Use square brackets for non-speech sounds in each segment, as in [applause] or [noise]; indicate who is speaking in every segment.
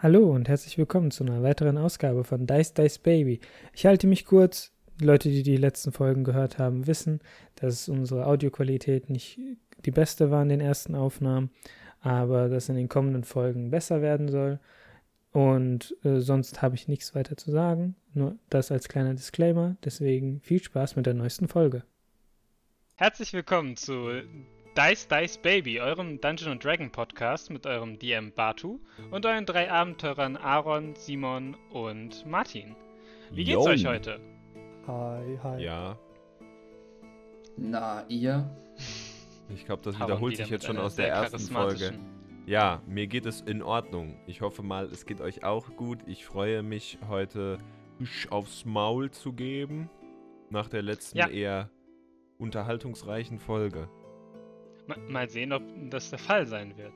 Speaker 1: Hallo und herzlich willkommen zu einer weiteren Ausgabe von Dice Dice Baby. Ich halte mich kurz. Die Leute, die die letzten Folgen gehört haben, wissen, dass unsere Audioqualität nicht die beste war in den ersten Aufnahmen, aber dass in den kommenden Folgen besser werden soll. Und äh, sonst habe ich nichts weiter zu sagen. Nur das als kleiner Disclaimer. Deswegen viel Spaß mit der neuesten Folge.
Speaker 2: Herzlich willkommen zu Dice Dice Baby, eurem Dungeon Dragon Podcast mit eurem DM Batu und euren drei Abenteurern Aaron, Simon und Martin. Wie geht's
Speaker 3: Yo.
Speaker 2: euch heute?
Speaker 1: Hi, hi.
Speaker 3: Ja,
Speaker 4: Na, ihr?
Speaker 3: ich glaube, das
Speaker 2: Aaron
Speaker 3: wiederholt
Speaker 2: wieder
Speaker 3: sich jetzt schon aus der ersten Folge. Ja, mir geht es in Ordnung. Ich hoffe mal, es geht euch auch gut. Ich freue mich, heute aufs Maul zu geben. Nach der letzten
Speaker 2: Ja.
Speaker 3: eher unterhaltungsreichen Folge.
Speaker 2: Ma- Mal sehen, ob das der Fall sein wird.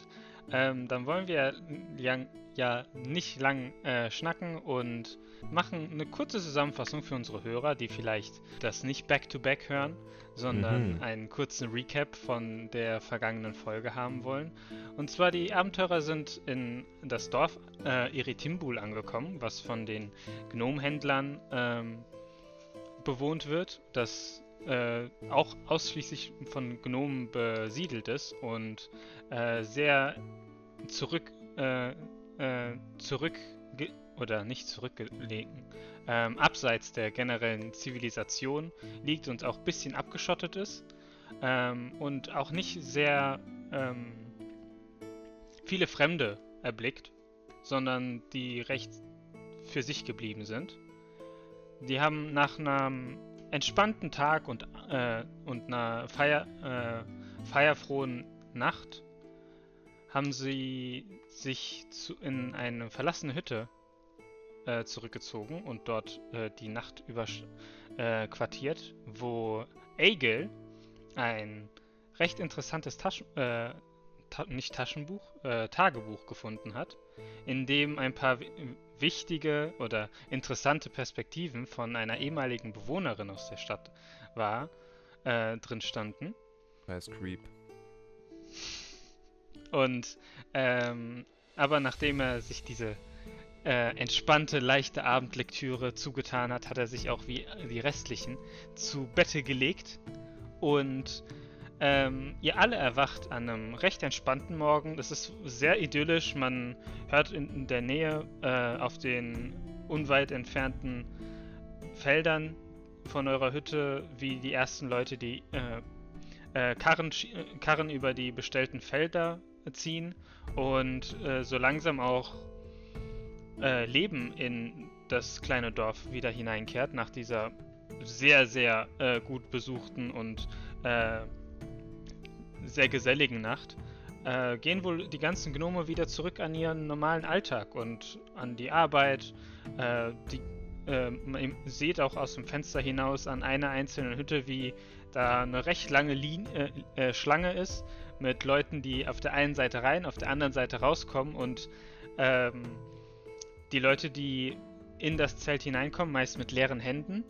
Speaker 2: Ähm, dann wollen wir ja, ja nicht lang äh, schnacken und machen eine kurze Zusammenfassung für unsere Hörer, die vielleicht das nicht back-to-back hören, sondern
Speaker 3: Mhm.
Speaker 2: einen kurzen Recap von der vergangenen Folge haben wollen. Und zwar die Abenteurer sind in das Dorf äh, Iritimbul angekommen, was von den Gnomhändlern ähm, bewohnt wird, das äh, auch ausschließlich von Gnomen besiedelt ist und äh, sehr zurück, äh, äh, zurück oder nicht zurückgelegen, ähm, abseits der generellen Zivilisation liegt und auch ein bisschen abgeschottet ist ähm, und auch nicht sehr ähm, viele Fremde erblickt, sondern die recht für sich geblieben sind. Die haben nach einem entspannten Tag und, äh, und einer Feier, äh, feierfrohen Nacht haben sie sich zu, in eine verlassene Hütte äh, zurückgezogen und dort äh, die Nacht über äh, wo Egel ein recht interessantes Taschen, äh, ta nicht Taschenbuch, Tagebuch gefunden hat, in dem ein paar wichtige oder interessante Perspektiven von einer ehemaligen Bewohnerin aus der Stadt war, äh, drin standen.
Speaker 3: Scheiß Creep.
Speaker 2: Und ähm, aber nachdem er sich diese äh, entspannte, leichte Abendlektüre zugetan hat, hat er sich auch wie die restlichen zu Bette gelegt. Und ähm, ihr alle erwacht an einem recht entspannten Morgen. Es ist sehr idyllisch. Man hört in, der Nähe äh, auf den unweit entfernten Feldern von eurer Hütte, wie die ersten Leute die äh, äh, Karren, Karren über die bestellten Felder ziehen und äh, so langsam auch äh, Leben in das kleine Dorf wieder hineinkehrt nach dieser sehr, sehr äh, gut besuchten und sehr geselligen Nacht. Äh, gehen wohl die ganzen Gnome wieder zurück an ihren normalen Alltag und an die Arbeit. Äh, die, äh, man seht auch aus dem Fenster hinaus an einer einzelnen Hütte, wie da eine recht lange Lin äh, äh, Schlange ist mit Leuten, die auf der einen Seite rein, auf der anderen Seite rauskommen und ähm, die Leute, die in das Zelt hineinkommen, meist mit leeren Händen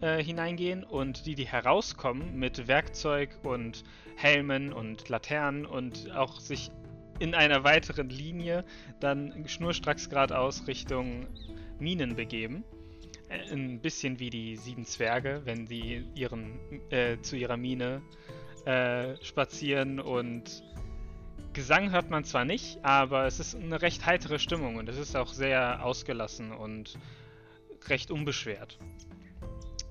Speaker 2: äh, hineingehen und die, die herauskommen mit Werkzeug und Helmen und Laternen und auch sich in einer weiteren Linie dann schnurstracks geradeaus Richtung Minen begeben. Äh, Ein bisschen wie die sieben Zwerge, wenn sie ihren, äh, zu ihrer Mine äh, spazieren und Gesang hört man zwar nicht, aber es ist eine recht heitere Stimmung und es ist auch sehr ausgelassen und recht unbeschwert.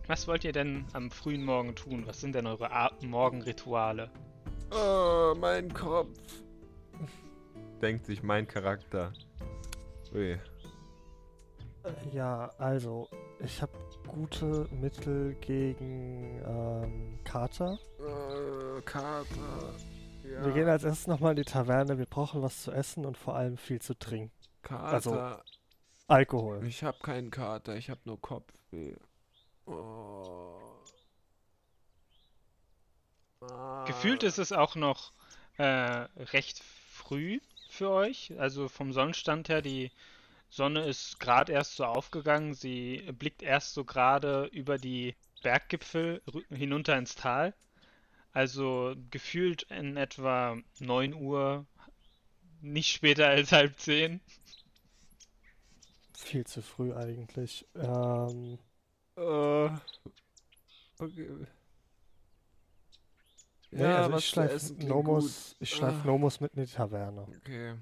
Speaker 2: Was wollt ihr denn am frühen Morgen tun? Was sind denn eure A Morgenrituale?
Speaker 3: Oh, mein Kopf. Denkt sich mein Charakter. Ui.
Speaker 5: Ja, also, ich habe gute Mittel gegen ähm, Kater.
Speaker 3: Äh, Kater. Ja.
Speaker 5: Wir gehen als erstes nochmal in die Taverne. Wir brauchen was zu essen und vor allem viel zu trinken.
Speaker 3: Kater.
Speaker 5: also- Alkohol.
Speaker 3: ich habe keinen Kater, ich habe nur Kopfweh. Oh. Ah.
Speaker 2: Gefühlt ist es auch noch äh, recht früh für euch. Also vom Sonnenstand her, die Sonne ist gerade erst so aufgegangen. Sie blickt erst so gerade über die Berggipfel hinunter ins Tal. Also gefühlt in etwa 9 Uhr, nicht später als halb zehn.
Speaker 5: viel zu früh eigentlich. Ähm,
Speaker 3: Äh, okay.
Speaker 5: Nee, also
Speaker 3: was
Speaker 5: ich
Speaker 3: zu
Speaker 5: schleife Nomos, ich schleif
Speaker 3: Ah.
Speaker 5: Nomos mit in die Taverne.
Speaker 3: Okay.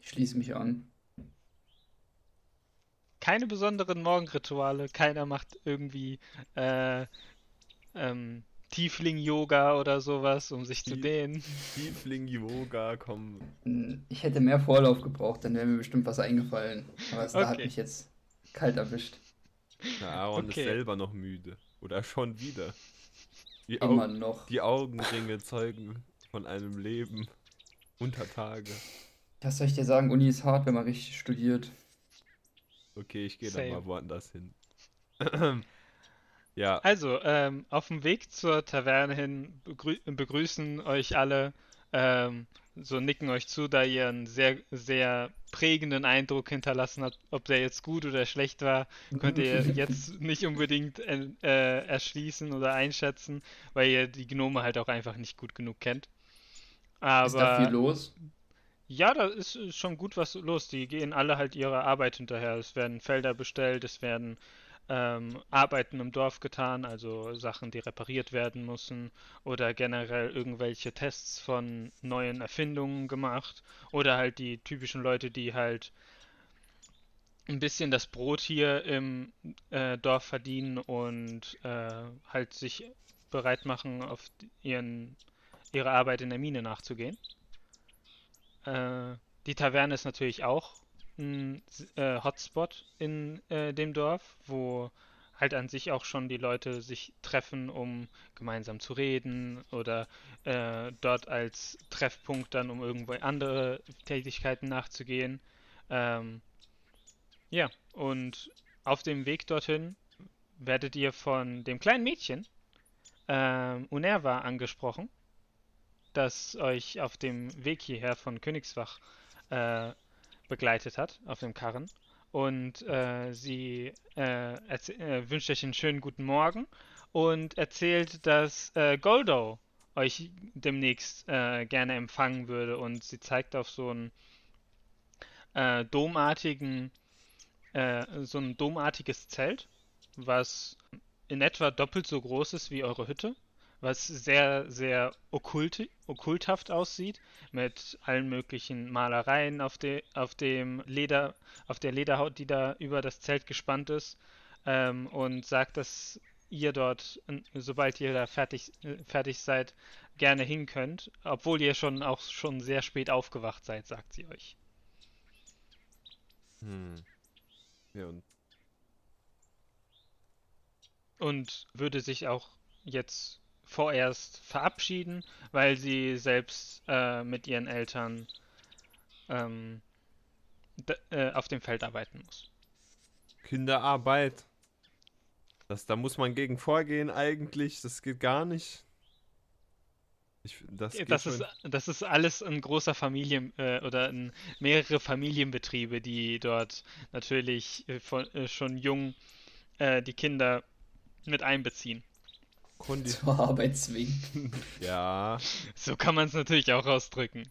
Speaker 4: Ich schließe mich an.
Speaker 2: Keine besonderen Morgenrituale, keiner macht irgendwie äh, ähm, Tiefling-Yoga oder sowas, um sich zu
Speaker 3: Tie-
Speaker 2: dehnen.
Speaker 3: Tiefling Yoga, komm.
Speaker 4: Ich hätte mehr Vorlauf gebraucht, dann wäre mir bestimmt was eingefallen. Aber es da hat
Speaker 2: Okay.
Speaker 4: mich jetzt kalt erwischt.
Speaker 3: Der Aaron
Speaker 2: Okay.
Speaker 3: ist selber noch müde. Oder schon wieder. Die,
Speaker 4: Immer
Speaker 3: Augen,
Speaker 4: noch.
Speaker 3: die Augenringe zeugen von einem Leben unter Tage.
Speaker 4: Was soll ich dir sagen? Uni ist hart, wenn man richtig studiert.
Speaker 3: Okay, ich gehe dann mal woanders hin. [clears throat] ja,
Speaker 2: Also, ähm, auf dem Weg zur Taverne hin begrü begrüßen euch alle, ähm, so nicken euch zu, da ihr einen sehr, sehr prägenden Eindruck hinterlassen habt. Ob der jetzt gut oder schlecht war, könnt ihr [laughs] jetzt nicht unbedingt äh, äh, erschließen oder einschätzen, weil ihr die Gnome halt auch einfach nicht gut genug kennt.
Speaker 4: Ist da viel
Speaker 2: Aber
Speaker 4: los?
Speaker 2: ja, da ist ist schon gut was los. Die gehen alle halt ihrer Arbeit hinterher. Es werden Felder bestellt, es werden ähm, Arbeiten im Dorf getan, also Sachen, die repariert werden müssen oder generell irgendwelche Tests von neuen Erfindungen gemacht oder halt die typischen Leute, die halt ein bisschen das Brot hier im äh, Dorf verdienen und äh, halt sich bereit machen, auf ihren, ihre Arbeit in der Mine nachzugehen. Äh, die Taverne ist natürlich auch ein äh, Hotspot in äh, dem Dorf, wo halt an sich auch schon die Leute sich treffen, um gemeinsam zu reden oder äh, dort als Treffpunkt dann, um irgendwo andere Tätigkeiten nachzugehen. Ähm, ja, und auf dem Weg dorthin werdet ihr von dem kleinen Mädchen ähm, Unerva angesprochen, das euch auf dem Weg hierher von Königswach äh, begleitet hat, auf dem Karren. Und äh, sie äh, äh, wünscht euch einen schönen guten Morgen und erzählt, dass äh, Goldo euch demnächst äh, gerne empfangen würde. Und sie zeigt auf so einen äh, domartigen, so ein domartiges Zelt, was in etwa doppelt so groß ist wie eure Hütte, was sehr, sehr okkult, okkulthaft aussieht, mit allen möglichen Malereien auf, de, auf dem Leder, auf der Lederhaut, die da über das Zelt gespannt ist, ähm, und sagt, dass ihr dort, sobald ihr da fertig, fertig seid, gerne hin könnt, obwohl ihr schon auch schon sehr spät aufgewacht seid, sagt sie euch.
Speaker 3: hm. Ja, und
Speaker 2: und würde sich auch jetzt vorerst verabschieden, weil sie selbst äh, mit ihren Eltern ähm, äh, auf dem Feld arbeiten muss.
Speaker 3: Kinderarbeit. Das, da muss man gegen vorgehen eigentlich. Das geht gar nicht. Ich, das
Speaker 2: Das ist, das ist alles ein großer Familien äh, oder mehrere Familienbetriebe, die dort natürlich äh, von, äh, schon jung äh, die Kinder mit einbeziehen.
Speaker 3: Kondi [laughs]
Speaker 4: Zur Arbeit zwingen. [laughs]
Speaker 3: ja,
Speaker 2: So kann man es natürlich auch ausdrücken.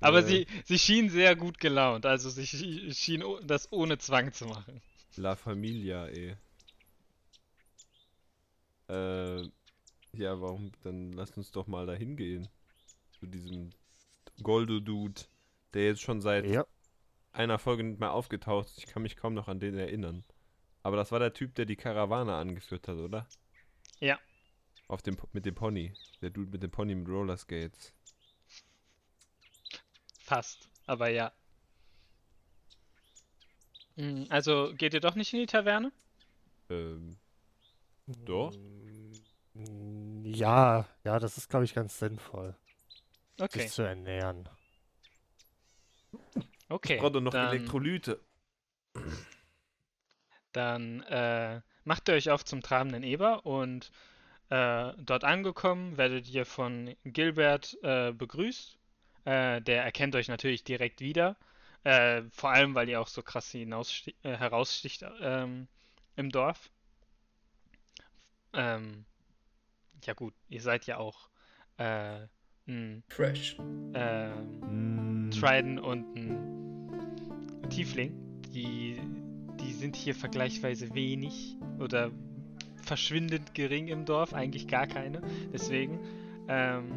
Speaker 2: Aber
Speaker 3: Äh.
Speaker 2: sie, sie schien sehr gut gelaunt, also sie schien- das ohne Zwang zu machen.
Speaker 3: La Familia, eh. Äh, ja, warum? Dann lasst uns doch mal dahin gehen. Zu diesem Goldo-Dude, der jetzt schon seit
Speaker 5: Ja,
Speaker 3: einer Folge nicht mehr aufgetaucht ist. Ich kann mich kaum noch an den erinnern. Aber das war der Typ, der die Karawane angeführt hat, oder?
Speaker 2: Ja.
Speaker 3: Auf dem, mit dem Pony. Der Dude mit dem Pony mit Rollerskates.
Speaker 2: Fast, aber ja. Mm, Also geht ihr doch nicht in die Taverne?
Speaker 3: Ähm, Doch.
Speaker 5: Mm, Ja, ja, das ist, glaube ich, ganz sinnvoll,
Speaker 2: Okay,
Speaker 5: sich zu ernähren.
Speaker 2: okay.
Speaker 3: braucht doch noch
Speaker 2: dann,
Speaker 3: Elektrolyte.
Speaker 2: Dann äh, macht ihr euch auf zum trabenden Eber und äh, dort angekommen werdet ihr von Gilbert äh, begrüßt. Äh, der erkennt euch natürlich direkt wieder. Äh, vor allem, weil ihr auch so krass äh, heraussticht ähm, im Dorf. Ähm, ja gut, ihr seid ja auch äh, ein
Speaker 4: Fresh.
Speaker 2: ähm,
Speaker 3: Mm,
Speaker 2: Trident und ein Tiefling, die, die sind hier vergleichsweise wenig oder verschwindend gering im Dorf, eigentlich gar keine. Deswegen. Ähm,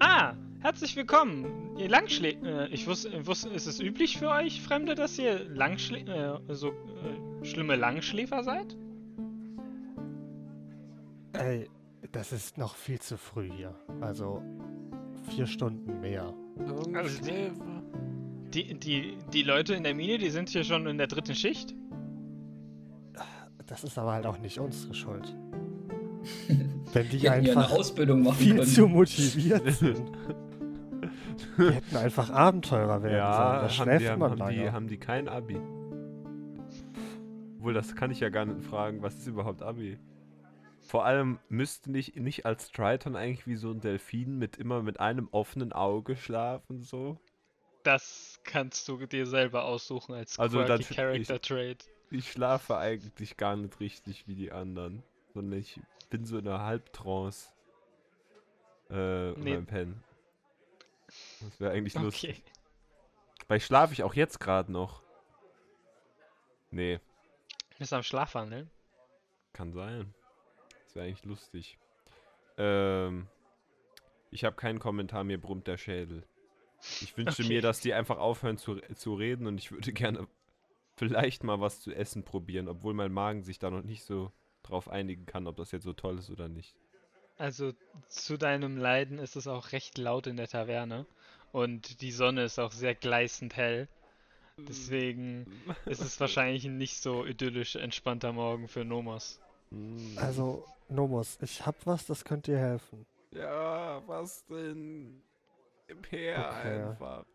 Speaker 2: ah, herzlich willkommen. Ihr Langschlä äh, ich wusste, wusste, ist es üblich für euch Fremde, dass ihr Langschlä äh, so äh, schlimme Langschläfer seid?
Speaker 5: Ey, das ist noch viel zu früh hier. Also vier Stunden mehr.
Speaker 2: Also die, die, die, die Leute in der Mine, die sind hier schon in der dritten Schicht?
Speaker 5: Das ist aber halt auch nicht unsere Schuld. [laughs] Wenn die
Speaker 4: Die ja
Speaker 5: einfach
Speaker 4: Ausbildung machen
Speaker 5: viel
Speaker 4: können.
Speaker 5: zu motiviert sind. Die hätten einfach Abenteurer werden sollen. Da
Speaker 3: Ja, haben
Speaker 5: schläft
Speaker 3: die, haben,
Speaker 5: man
Speaker 3: haben, die,
Speaker 5: lange.
Speaker 3: haben die kein Abi? Obwohl, das kann ich ja gar nicht fragen. Was ist überhaupt Abi? Vor allem müsste nicht, nicht als Triton eigentlich wie so ein Delfin mit immer mit einem offenen Auge schlafen, so?
Speaker 2: Das kannst du dir selber aussuchen als
Speaker 3: Also
Speaker 2: quirky Character Trait.
Speaker 3: Ich schlafe eigentlich gar nicht richtig wie die anderen. Sondern ich bin so in einer Halbtrance. Äh,
Speaker 2: Nee.
Speaker 3: beim Pennen. Das wäre eigentlich lustig.
Speaker 2: Okay.
Speaker 3: Weil schlafe ich auch jetzt gerade noch. Nee,
Speaker 2: Bist am Schlafwandeln?
Speaker 3: kann sein. Das wäre eigentlich lustig. Ähm, ich habe keinen Kommentar, mir brummt der Schädel. Ich wünsche
Speaker 2: Okay.
Speaker 3: mir, dass die einfach aufhören zu, zu reden und ich würde [laughs] gerne vielleicht mal was zu essen probieren, obwohl mein Magen sich da noch nicht so drauf einigen kann, ob das jetzt so toll ist oder nicht.
Speaker 2: Also zu deinem Leiden ist es auch recht laut in der Taverne und die Sonne ist auch sehr gleißend hell. Deswegen ist es wahrscheinlich ein nicht so idyllisch entspannter Morgen für Nomos.
Speaker 3: Mm.
Speaker 5: Also, Nomos, ich hab was, das könnte dir helfen.
Speaker 3: Ja, was denn? Gib her
Speaker 5: Okay.
Speaker 3: einfach.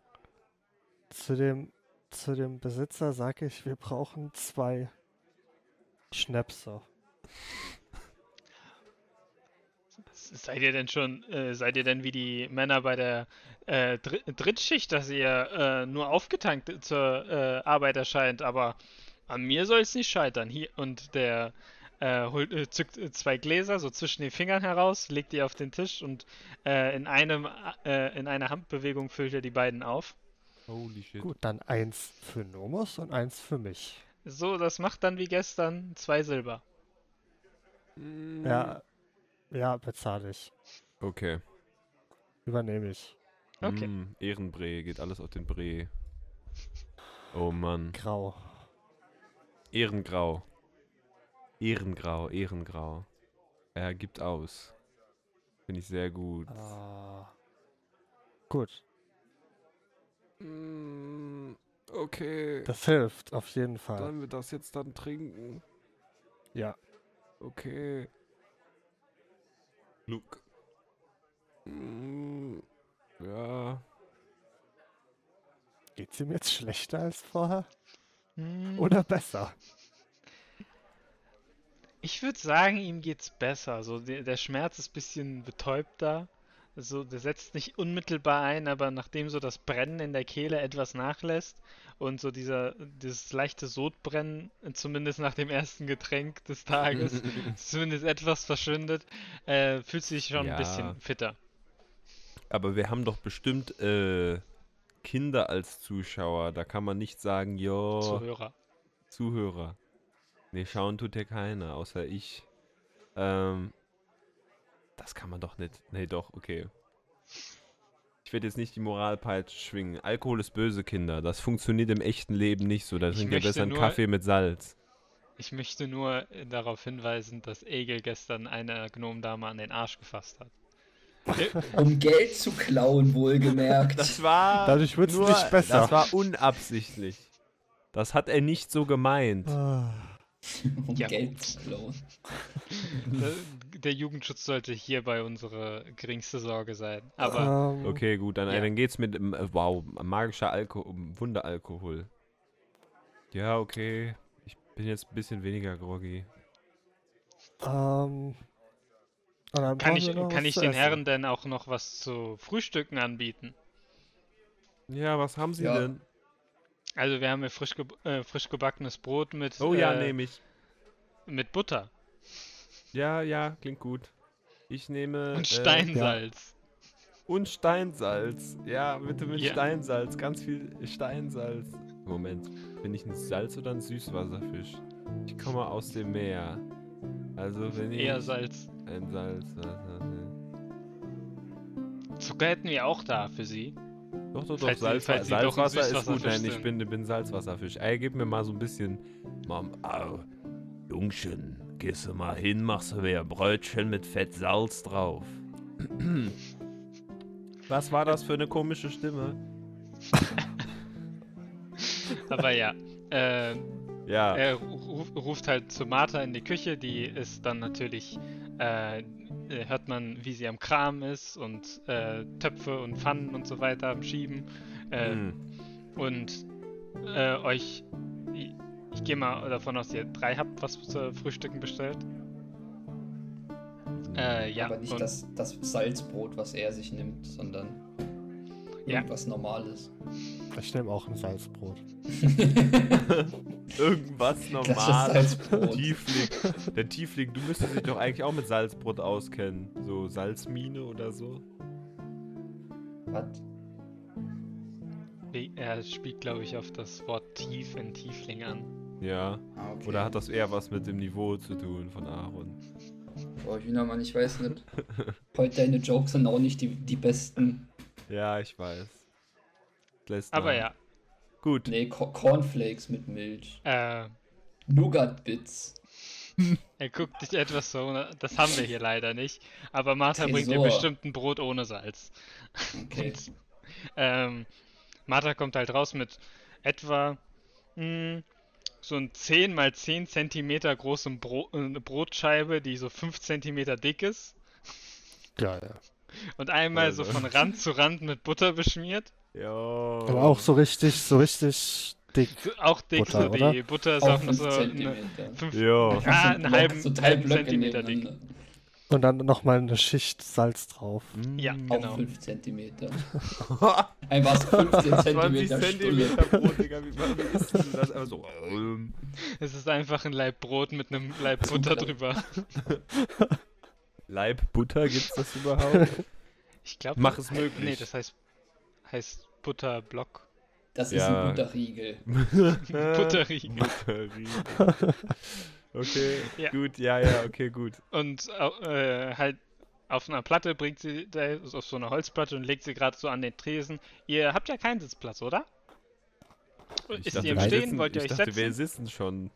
Speaker 5: Zu dem, zu dem Besitzer sage ich, wir brauchen zwei Schnäpse.
Speaker 2: Seid ihr denn schon, äh, seid ihr denn wie die Männer bei der äh, Dr Drittschicht, dass ihr äh, nur aufgetankt zur äh, Arbeit erscheint, aber an mir soll es nicht scheitern. Hier und der äh, holt, äh, zückt zwei Gläser so zwischen den Fingern heraus, legt die auf den Tisch und in einem in einer Handbewegung füllt er die beiden auf.
Speaker 3: Holy shit.
Speaker 5: Gut, dann eins für Nomos und eins für mich.
Speaker 2: So, das macht dann wie gestern zwei Silber.
Speaker 3: Mm.
Speaker 5: Ja, ja, bezahle ich.
Speaker 3: Okay.
Speaker 5: Übernehme ich.
Speaker 2: Okay.
Speaker 3: Mm, Ehrenbree, geht alles auf den Bree. Oh Mann.
Speaker 5: Grau.
Speaker 3: Ehrengrau. Ehrengrau, Ehrengrau. Er gibt aus. Finde ich sehr gut.
Speaker 5: Ah. Gut,
Speaker 3: Mm, okay.
Speaker 5: das hilft auf jeden Fall.
Speaker 3: Sollen wir das jetzt dann trinken?
Speaker 5: Ja.
Speaker 3: Okay. Luke. Mm, ja.
Speaker 5: Geht's ihm jetzt schlechter als vorher?
Speaker 2: Hm.
Speaker 5: Oder besser?
Speaker 2: Ich würde sagen, ihm geht's besser. So, der, der Schmerz ist ein bisschen betäubter. Also, der setzt nicht unmittelbar ein, aber nachdem so das Brennen in der Kehle etwas nachlässt und so dieser, dieses leichte Sodbrennen, zumindest nach dem ersten Getränk des Tages, [laughs] zumindest etwas verschwindet, äh, fühlt sich schon
Speaker 3: Ja.
Speaker 2: ein bisschen fitter.
Speaker 3: Aber wir haben doch bestimmt äh, Kinder als Zuschauer. Da kann man nicht sagen, jo,
Speaker 2: Zuhörer.
Speaker 3: Zuhörer. Nee, schauen tut ja keiner, außer ich. Ähm, das kann man doch nicht. Nee, doch, okay. Ich werde jetzt nicht die Moralpeitsche schwingen. Alkohol ist böse, Kinder. Das funktioniert im echten Leben nicht so. Da
Speaker 2: Ich
Speaker 3: trinkt ihr besser einen Kaffee mit Salz.
Speaker 2: Ich möchte nur darauf hinweisen, dass Egel gestern eine Gnomendame an den Arsch gefasst hat. [laughs]
Speaker 4: Um Geld zu klauen, wohlgemerkt.
Speaker 3: Das war.
Speaker 5: Dadurch wird's
Speaker 3: nur,
Speaker 5: nicht besser.
Speaker 3: Das war unabsichtlich. Das hat er nicht so gemeint.
Speaker 5: Ah.
Speaker 4: um
Speaker 2: Ja,
Speaker 4: Geld zu klauen. [laughs]
Speaker 2: Der Jugendschutz sollte hierbei unsere geringste Sorge sein. Aber
Speaker 5: Ähm,
Speaker 3: Okay, gut, dann,
Speaker 2: Ja.
Speaker 3: dann geht's mit, ähm, äh, wow, magischer Alkohol, Wunderalkohol. Ja, okay. Ich bin jetzt ein bisschen weniger groggy.
Speaker 5: Ähm, dann
Speaker 2: kann ich, kann ich den
Speaker 5: essen.
Speaker 2: Herren denn auch noch was zu Frühstücken anbieten?
Speaker 3: Ja, was haben Sie
Speaker 4: Ja.
Speaker 3: denn?
Speaker 2: Also wir haben hier frisch, ge äh, frisch gebackenes Brot mit,
Speaker 3: Oh ja,
Speaker 2: äh,
Speaker 3: nehme ich.
Speaker 2: mit Butter
Speaker 3: Ja, ja, klingt gut. Ich nehme.
Speaker 2: und
Speaker 3: äh,
Speaker 2: Steinsalz.
Speaker 3: und Steinsalz. Ja, bitte mit
Speaker 2: Ja.
Speaker 3: Steinsalz. Ganz viel Steinsalz. Moment, bin ich ein Salz- oder ein Süßwasserfisch? Ich komme aus dem Meer. Also wenn ich
Speaker 2: Eher Salz.
Speaker 3: ein Salz.
Speaker 2: Zucker hätten wir auch da für sie.
Speaker 3: Doch, doch, doch, Salz,
Speaker 2: falls Sie doch
Speaker 3: Salzwasser ist gut. Nein, ich bin, bin Salzwasserfisch. Ey, gib mir mal so ein bisschen. Mam, au, Jungchen, gehst du mal hin, machst du mir ein Brötchen mit Fett Salz drauf. Was war das für eine komische Stimme? [laughs]
Speaker 2: Aber ja. Äh,
Speaker 3: Ja,
Speaker 2: er ruf, ruft halt zu Martha in die Küche, die ist dann natürlich, äh, äh, hört man, wie sie am Kram ist und äh, Töpfe und Pfannen und so weiter am Schieben. Äh,
Speaker 3: hm.
Speaker 2: Und äh, euch, ich, gehe mal davon aus, ihr drei habt was zu Frühstücken bestellt. Äh, ja,
Speaker 4: Aber nicht
Speaker 2: und,
Speaker 4: das, das Salzbrot, was er sich nimmt, sondern
Speaker 2: Ja.
Speaker 4: irgendwas Normales.
Speaker 5: Ich nehme auch ein Salzbrot. [laughs] [laughs]
Speaker 3: irgendwas normales.
Speaker 4: Salzbrot.
Speaker 3: Tiefling. [laughs] Der Tiefling, du müsstest dich doch eigentlich auch mit Salzbrot auskennen. So Salzmine oder so.
Speaker 4: Was?
Speaker 2: er spielt, glaube ich, auf das Wort tief in Tiefling an.
Speaker 3: Ja.
Speaker 4: Ah, okay.
Speaker 3: Oder hat das eher was mit dem Niveau zu tun von Aaron?
Speaker 4: Boah, Hühnermann, ich weiß nicht. [laughs] Heute deine Jokes sind auch nicht die, die besten.
Speaker 3: Ja, ich weiß. Lässt
Speaker 2: Aber ja,
Speaker 3: Gut.
Speaker 4: Nee, Co Cornflakes mit Milch.
Speaker 2: äh,
Speaker 4: Nougat-Bits. [laughs]
Speaker 2: er guckt dich etwas so, das haben wir hier leider nicht. Aber Martha bringt dir
Speaker 4: Tresor.
Speaker 2: bestimmt ein Brot ohne Salz.
Speaker 4: Okay.
Speaker 2: Und, [laughs] ähm, Martha kommt halt raus mit etwa mh, so ein 10 mal 10 Zentimeter großen Bro äh, eine Brotscheibe, die so 5 Zentimeter dick ist.
Speaker 5: Ja, ja.
Speaker 2: Und einmal
Speaker 3: Also.
Speaker 2: so von Rand zu Rand mit Butter beschmiert.
Speaker 3: Jo.
Speaker 5: Aber auch so richtig, so richtig dick.
Speaker 2: So, auch dick,
Speaker 5: Butter,
Speaker 2: so die
Speaker 5: oder?
Speaker 2: Butter ist
Speaker 4: Auch
Speaker 2: auch nur
Speaker 4: 5
Speaker 2: so eine, fünf, ja,
Speaker 4: So
Speaker 2: einen halben,
Speaker 4: so drei
Speaker 2: halben
Speaker 4: Blöcke
Speaker 2: Zentimeter dick.
Speaker 5: Und dann nochmal eine Schicht Salz drauf.
Speaker 2: Ja,
Speaker 3: Mm.
Speaker 4: Auch
Speaker 2: Genau.
Speaker 4: 5 Zentimeter. Einfach 15
Speaker 3: 20
Speaker 4: Zentimeter
Speaker 3: Zentimeter
Speaker 4: Stulle.
Speaker 3: Brot, Digga. Wie [laughs] wie isst das? Einfach so. ähm.
Speaker 2: Es ist einfach ein Laib Brot mit einem Laib Butter drüber.
Speaker 3: Leib Butter, gibt's das überhaupt? [laughs]
Speaker 2: Ich glaube.
Speaker 3: Mach es möglich.
Speaker 2: Nee, das heißt, heißt Butterblock.
Speaker 4: Das ist
Speaker 3: Ja.
Speaker 4: ein [laughs] Butterriegel.
Speaker 2: Butterriegel.
Speaker 3: Butterriegel. Okay,
Speaker 2: Ja.
Speaker 3: gut, ja, ja, okay, gut.
Speaker 2: Und äh, halt auf einer Platte bringt sie, da- auf so einer Holzplatte und legt sie gerade so an den Tresen. Ihr habt ja keinen Sitzplatz, oder?
Speaker 3: Ich
Speaker 2: Ist
Speaker 3: dachte,
Speaker 2: ihr im
Speaker 3: wir
Speaker 2: Stehen?
Speaker 3: sitzen-
Speaker 2: Wollt ihr
Speaker 3: ich
Speaker 2: euch
Speaker 3: dachte,
Speaker 2: setzen?
Speaker 3: wir sitzen schon.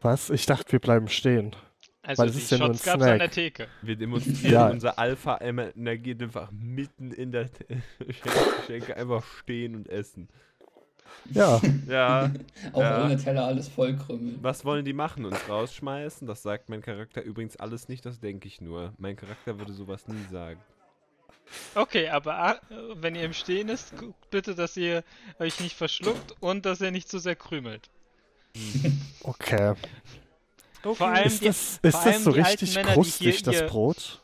Speaker 5: Was? Ich dachte, wir bleiben stehen.
Speaker 2: Also
Speaker 5: weil es
Speaker 2: die
Speaker 5: ist ja
Speaker 2: Shots gab's an
Speaker 5: Snack.
Speaker 2: der Theke.
Speaker 3: Wir demonstrieren
Speaker 5: Ja.
Speaker 3: unser Alpha-Energie einfach mitten in der [laughs] Schenke einfach stehen und essen.
Speaker 5: Ja, [laughs]
Speaker 3: Ja, [laughs]
Speaker 4: Auch
Speaker 3: Ja.
Speaker 4: ohne Teller alles vollkrümmeln.
Speaker 3: was wollen die machen? Uns rausschmeißen? Das sagt mein Charakter übrigens alles nicht, das denke ich nur. Mein Charakter würde sowas nie sagen.
Speaker 2: Okay, aber ah, wenn ihr im Stehen ist, guckt bitte, dass ihr euch nicht verschluckt und dass ihr nicht zu sehr krümelt.
Speaker 5: okay.
Speaker 2: Vor allem
Speaker 5: Ist
Speaker 2: die,
Speaker 5: das, ist
Speaker 2: vor
Speaker 5: das so
Speaker 2: die alten
Speaker 5: richtig
Speaker 2: Männer, die
Speaker 5: krustig,
Speaker 2: hier
Speaker 5: das
Speaker 2: ihr-
Speaker 5: Brot?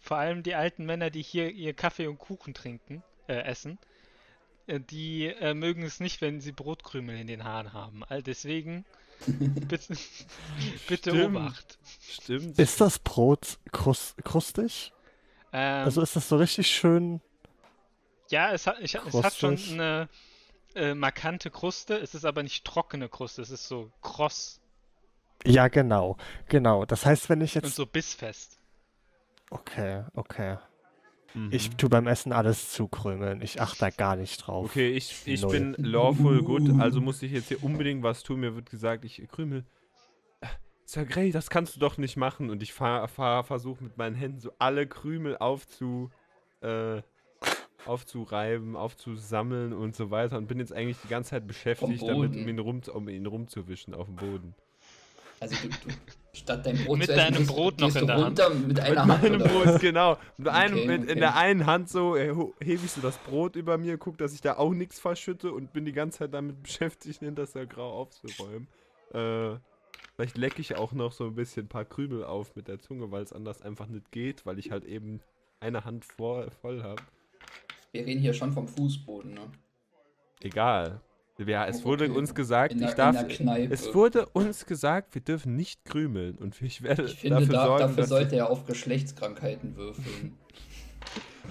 Speaker 2: vor allem die alten Männer, die hier ihr Kaffee und Kuchen trinken, äh, essen, äh, die äh, mögen es nicht, wenn sie Brotkrümel in den Haaren haben. All deswegen [laughs] bitte, [laughs] bitte
Speaker 3: Stimmt.
Speaker 2: Obacht.
Speaker 3: Stimmt.
Speaker 5: Ist das Brot krus krustig?
Speaker 2: Ähm,
Speaker 5: Also ist das so richtig schön.
Speaker 2: ja, es hat, ich, es hat schon eine äh, markante Kruste, es ist aber nicht trockene Kruste, es ist so kross
Speaker 5: Ja, genau. Genau. Das heißt, wenn ich
Speaker 2: und
Speaker 5: jetzt.
Speaker 2: so bissfest.
Speaker 5: Okay, okay.
Speaker 3: Mhm.
Speaker 5: Ich tu beim Essen alles zukrümeln. Ich achte da gar nicht drauf.
Speaker 3: Okay, ich, ich
Speaker 5: Null.
Speaker 3: bin lawful good, also muss ich jetzt hier unbedingt was tun. Mir wird gesagt, ich krümel. Sir Grey, das kannst du doch nicht machen. Und ich versuche mit meinen Händen so alle Krümel aufzu, äh, aufzureiben, aufzusammeln und so weiter. Und bin jetzt eigentlich die ganze Zeit beschäftigt, damit, um ihn, rum, um ihn rumzuwischen auf dem Boden.
Speaker 4: Also du, du statt dein Brot
Speaker 2: Mit
Speaker 4: zu essen,
Speaker 2: deinem
Speaker 4: gehst-
Speaker 2: Brot noch
Speaker 4: gehst
Speaker 2: in
Speaker 4: du
Speaker 2: der Hand.
Speaker 4: runter mit einer
Speaker 3: mit
Speaker 4: Hand
Speaker 3: Brot, genau. Mit einem,
Speaker 4: Okay,
Speaker 3: mit,
Speaker 4: okay.
Speaker 3: In der einen Hand so äh, hebe ich so das Brot über mir, guck, dass ich da auch nichts verschütte und bin die ganze Zeit damit [laughs] beschäftigt, hinter das Grau aufzuräumen. Äh, vielleicht lecke ich auch noch so ein bisschen ein paar Krümel auf mit der Zunge, weil es anders einfach nicht geht, weil ich halt eben eine Hand vor, voll habe.
Speaker 4: Wir reden hier schon vom Fußboden, ne?
Speaker 3: Egal. Ja, es
Speaker 4: Oh,
Speaker 3: wurde
Speaker 4: okay.
Speaker 3: uns gesagt,
Speaker 4: der,
Speaker 3: ich darf. Es wurde uns gesagt, wir dürfen nicht krümeln und ich werde
Speaker 4: ich finde,
Speaker 3: dafür
Speaker 4: da,
Speaker 3: sorgen,
Speaker 4: dafür sollte er auf Geschlechtskrankheiten würfeln. [laughs]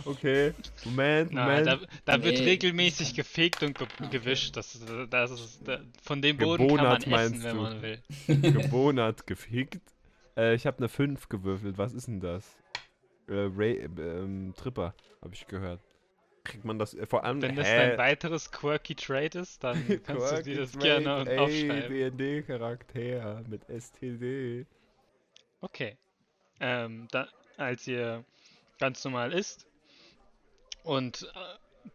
Speaker 3: Okay, Moment,
Speaker 2: Na,
Speaker 3: Moment.
Speaker 2: da, da wird
Speaker 4: Nee.
Speaker 2: regelmäßig gefegt und ge
Speaker 4: Okay.
Speaker 2: gewischt. Das, das ist, da, von dem Boden kann man
Speaker 3: Gebonert,
Speaker 2: essen, wenn
Speaker 3: du?
Speaker 2: man will. [laughs]
Speaker 3: Gebonert, gefickt. Äh, ich habe eine 5 gewürfelt. Was ist denn das? Äh, Ray, äh, ähm, Tripper, habe ich gehört. Kriegt man das äh, vor allem.
Speaker 2: Wenn das
Speaker 3: hä?
Speaker 2: dein weiteres quirky Trade ist, dann [laughs] kannst du dir das
Speaker 3: Trade,
Speaker 2: gerne
Speaker 3: ey,
Speaker 2: aufschreiben.
Speaker 3: D&D-Charakter mit STD.
Speaker 2: Okay. Ähm, da, als ihr ganz normal isst und äh,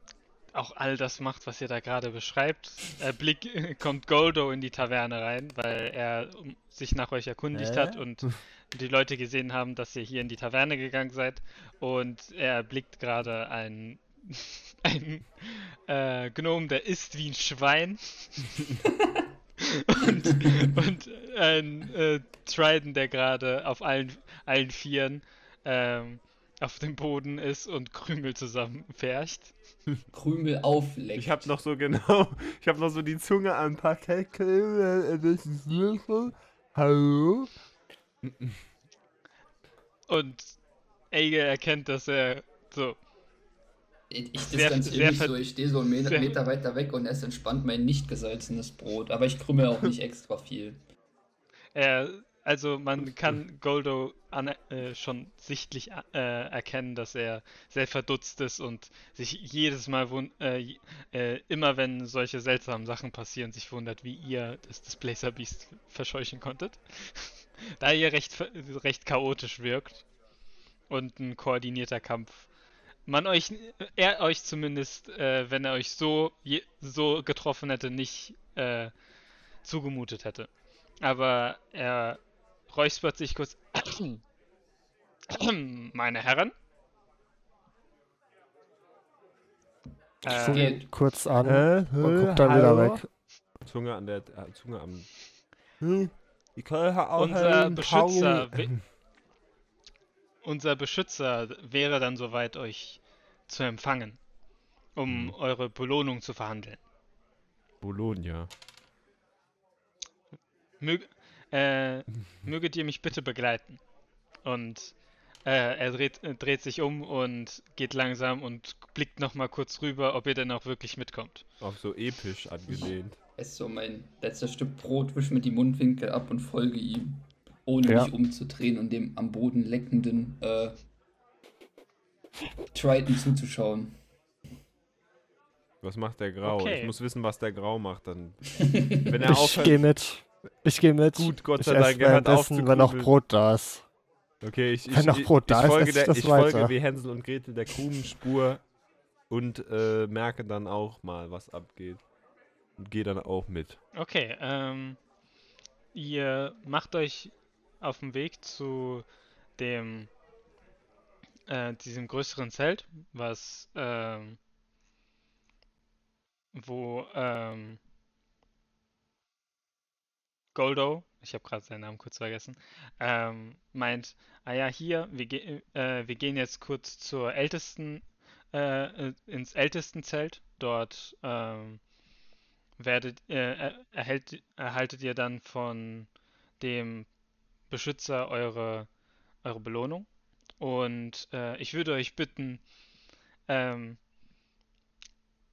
Speaker 2: auch all das macht, was ihr da gerade beschreibt, äh, Blick, kommt Goldo in die Taverne rein, weil er sich nach euch erkundigt
Speaker 5: Hä?
Speaker 2: hat und die Leute gesehen haben, dass ihr hier in die Taverne gegangen seid und er blickt gerade ein [laughs] ein äh, Gnom, der isst wie ein Schwein [laughs] und, und ein äh, Trident, der gerade auf allen, allen Vieren ähm, auf dem Boden ist und Krümel zusammenfärcht.
Speaker 4: Krümel aufleckt.
Speaker 3: Ich habe noch so genau, ich habe noch so die Zunge am Parkett. Das ist Würfel. Hallo?
Speaker 2: Und Eige erkennt, dass er so.
Speaker 4: Ich, ich
Speaker 2: Sehr-
Speaker 4: distanziere
Speaker 2: sehr
Speaker 4: mich so, ich stehe so einen Meter, Meter weiter weg und esse entspannt mein nicht gesalzenes Brot. Aber ich krümmel auch nicht extra viel.
Speaker 2: Er, also man kann Goldo an, äh, schon sichtlich äh, erkennen, dass er sehr verdutzt ist und sich jedes Mal, äh, äh, immer wenn solche seltsamen Sachen passieren, sich wundert, wie ihr das Displacer Beast verscheuchen konntet. [laughs] da ihr recht, recht chaotisch wirkt und ein koordinierter Kampf. Man euch, er euch zumindest, äh, wenn er euch so, je, so getroffen hätte, nicht äh, zugemutet hätte. Aber er räuspert sich kurz. [coughs] Meine Herren. Äh,
Speaker 5: Zunge
Speaker 4: geht.
Speaker 5: kurz an
Speaker 3: Hä?
Speaker 5: und guckt dann wieder weg.
Speaker 3: Zunge an der äh, Zunge am. Hm, Ich kann auch
Speaker 2: Unser Beschützer, unser Beschützer wäre dann soweit, euch zu empfangen, um
Speaker 3: Hm.
Speaker 2: eure Belohnung zu verhandeln.
Speaker 3: Bologna.
Speaker 2: Mög, äh, [laughs] möget ihr mich bitte begleiten? Und äh, er dreht, äh, dreht sich um und geht langsam und blickt nochmal kurz rüber, ob ihr denn auch wirklich mitkommt.
Speaker 3: Auch so episch angelehnt.
Speaker 4: Esse so mein letztes Stück Brot, wisch mir die Mundwinkel ab und folge ihm, ohne
Speaker 5: Ja.
Speaker 4: mich umzudrehen und dem am Boden leckenden äh, Triton zuzuschauen.
Speaker 3: Was macht der Grau?
Speaker 2: Okay.
Speaker 3: Ich muss wissen, was der Grau macht dann. [laughs] Wenn er
Speaker 5: Ich gehe mit. Ich gehe mit.
Speaker 3: Gut, Gott
Speaker 5: ich
Speaker 3: sei Dank, er hört auf
Speaker 5: währenddessen,
Speaker 3: zu
Speaker 5: wenn noch. Brot da ist.
Speaker 3: Okay, ich, ich,
Speaker 5: Wenn noch
Speaker 3: ich,
Speaker 5: Brot da
Speaker 3: ich
Speaker 5: ist,
Speaker 3: folge, der,
Speaker 5: ich
Speaker 3: folge
Speaker 5: weiter.
Speaker 3: wie Hänsel und Gretel der Krumenspur und äh, merke dann auch mal, was abgeht. Und gehe dann auch mit.
Speaker 2: Okay, ähm, ihr macht euch auf den Weg zu dem, äh, diesem größeren Zelt, was, ähm, wo, ähm, Goldo, ich habe gerade seinen Namen kurz vergessen, ähm, meint, ah ja, hier, wir, ge äh, wir gehen jetzt kurz zur ältesten, äh, ins ältesten Zelt. Dort, ähm, werdet, äh, er- erhält, erhaltet ihr dann von dem Beschützer eure, eure Belohnung. Und äh, ich würde euch bitten, ähm,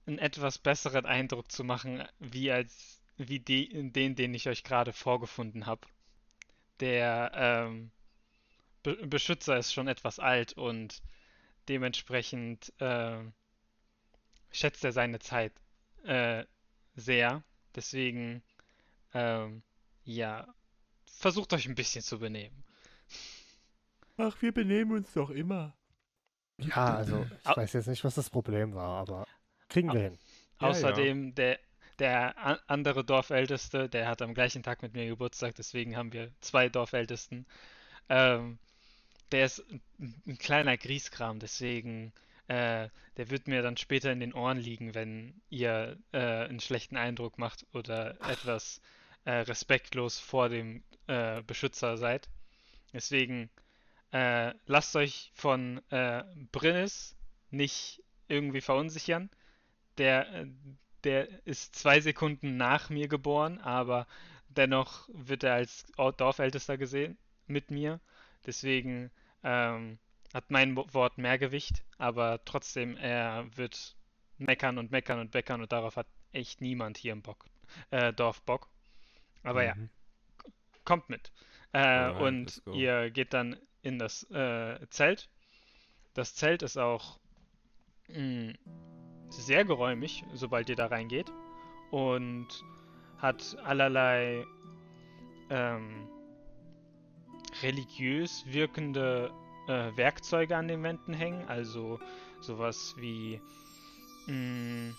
Speaker 2: einen etwas besseren Eindruck zu machen, wie als wie de, den, den ich euch gerade vorgefunden habe. Der ähm, Be Beschützer ist schon etwas alt und dementsprechend ähm, schätzt er seine Zeit äh, sehr. Deswegen, ähm, ja, versucht euch ein bisschen zu benehmen.
Speaker 3: Ach, wir benehmen uns doch immer.
Speaker 5: Ja, also ich
Speaker 2: Au-
Speaker 5: weiß jetzt nicht, was das Problem war, aber kriegen wir hin.
Speaker 3: Ja,
Speaker 2: Außerdem, der, der andere Dorfälteste, der hat am gleichen Tag mit mir Geburtstag, deswegen haben wir zwei Dorfältesten. Ähm, der ist ein, ein kleiner Grieskram, deswegen, äh, der wird mir dann später in den Ohren liegen, wenn ihr äh, einen schlechten Eindruck macht oder etwas äh, respektlos vor dem äh, Beschützer seid. Deswegen, äh, lasst euch von äh, Brinnis nicht irgendwie verunsichern. Der, äh, der ist zwei Sekunden nach mir geboren, aber dennoch wird er als Or- Dorfältester gesehen mit mir. Deswegen ähm, hat mein Wo- Wort mehr Gewicht, aber trotzdem, er wird meckern und meckern und meckern und darauf hat echt niemand hier im Bock, äh, Dorf Bock. Aber ja,
Speaker 3: Mhm.
Speaker 2: kommt mit. Äh,
Speaker 3: Alright,
Speaker 2: und ihr geht dann in das äh, Zelt. Das Zelt ist auch mh, sehr geräumig, sobald ihr da reingeht. Und hat allerlei ähm, religiös wirkende äh, Werkzeuge an den Wänden hängen. Also sowas wie mh,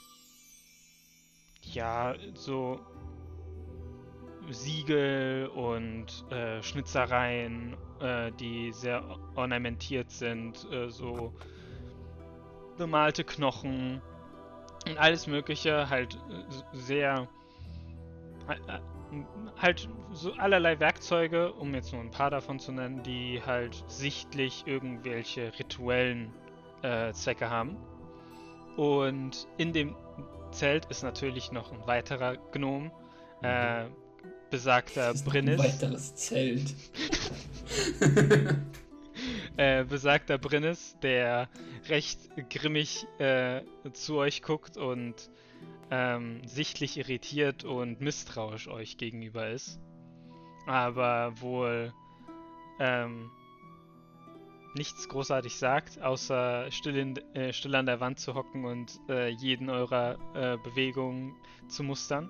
Speaker 2: ja, so Siegel und äh, Schnitzereien, äh, die sehr ornamentiert sind, äh, so bemalte Knochen und alles Mögliche, halt äh, sehr äh, halt so allerlei Werkzeuge, um jetzt nur ein paar davon zu nennen, die halt sichtlich irgendwelche rituellen äh, Zwecke haben. Und in dem Zelt ist natürlich noch ein weiterer Gnom, äh, besagter
Speaker 4: ist noch
Speaker 2: Brinnis.
Speaker 4: Ein weiteres Zelt. [laughs] [laughs]
Speaker 2: äh, besagter Brinnis, der recht grimmig äh, zu euch guckt und ähm, sichtlich irritiert und misstrauisch euch gegenüber ist. Aber wohl ähm, nichts großartig sagt, außer still, in, äh, still an der Wand zu hocken und äh, jeden eurer äh, Bewegungen zu mustern.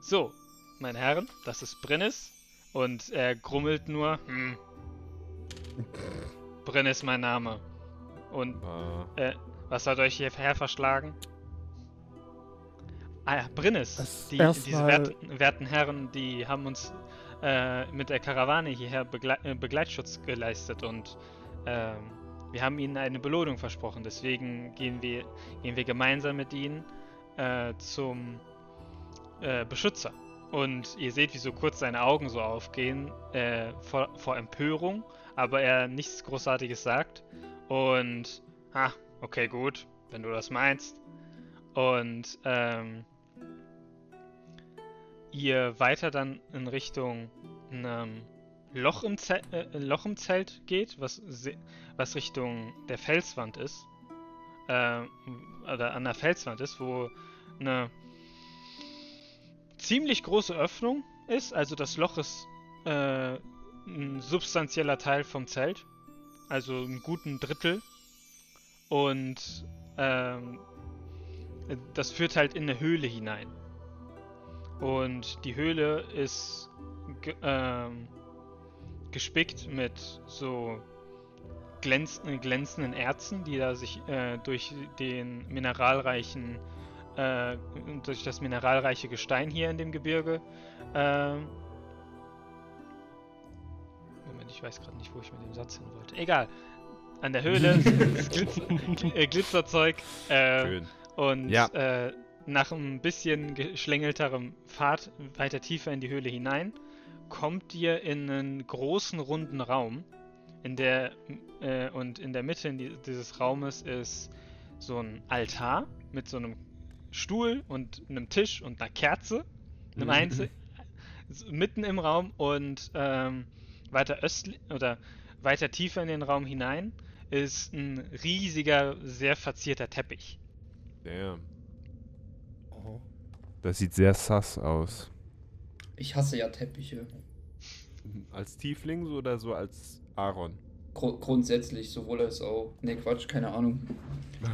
Speaker 2: So, meine Herren, das ist Brinnis. Und er grummelt nur, hm. Brenn ist mein Name. Und
Speaker 3: Äh,
Speaker 2: was hat euch hierher verschlagen? Ah ja, Brinnis. Die, diese
Speaker 5: mal-
Speaker 2: werten, werten Herren, die haben uns äh, mit der Karawane hierher Begle äh, Begleitschutz geleistet und ähm, wir haben ihnen eine Belohnung versprochen. Deswegen gehen wir, gehen wir gemeinsam mit ihnen äh, zum äh, Beschützer. Und ihr seht, wie so kurz seine Augen so aufgehen äh, vor, vor Empörung, aber er nichts Großartiges sagt. Und, ah, okay, gut, wenn du das meinst. Und ähm, ihr weiter dann in Richtung einem Loch im, Zel äh, Loch im Zelt geht, was, was Richtung der Felswand ist. Äh, oder an der Felswand ist, wo eine ziemlich große Öffnung ist. Also das Loch ist äh, ein substanzieller Teil vom Zelt. Also einen guten Drittel. Und ähm, das führt halt in eine Höhle hinein. Und die Höhle ist ähm, gespickt mit so glänz äh, glänzenden Erzen, die da sich äh, durch den mineralreichen äh, durch das mineralreiche Gestein hier in dem Gebirge ähm, Moment, ich weiß gerade nicht, wo ich mit dem Satz hin wollte. Egal. An der Höhle [laughs] ist Glitzer, äh, Glitzerzeug. Äh,
Speaker 3: schön.
Speaker 2: und
Speaker 3: Ja.
Speaker 2: äh, nach ein bisschen geschlängelterem Pfad weiter tiefer in die Höhle hinein, kommt ihr in einen großen runden Raum. In der äh, und in der Mitte in die, dieses Raumes ist so ein Altar mit so einem Stuhl und einem Tisch und einer Kerze, einem
Speaker 3: Mhm.
Speaker 2: Einzel mitten im Raum und ähm, weiter östlich oder weiter tiefer in den Raum hinein ist ein riesiger, sehr verzierter Teppich.
Speaker 3: Damn.
Speaker 5: Oh.
Speaker 3: Das sieht sehr sass aus.
Speaker 4: Ich hasse ja Teppiche.
Speaker 3: Als Tiefling so oder so als Aaron?
Speaker 4: Gru grundsätzlich, sowohl als auch. Ne, Quatsch, keine Ahnung.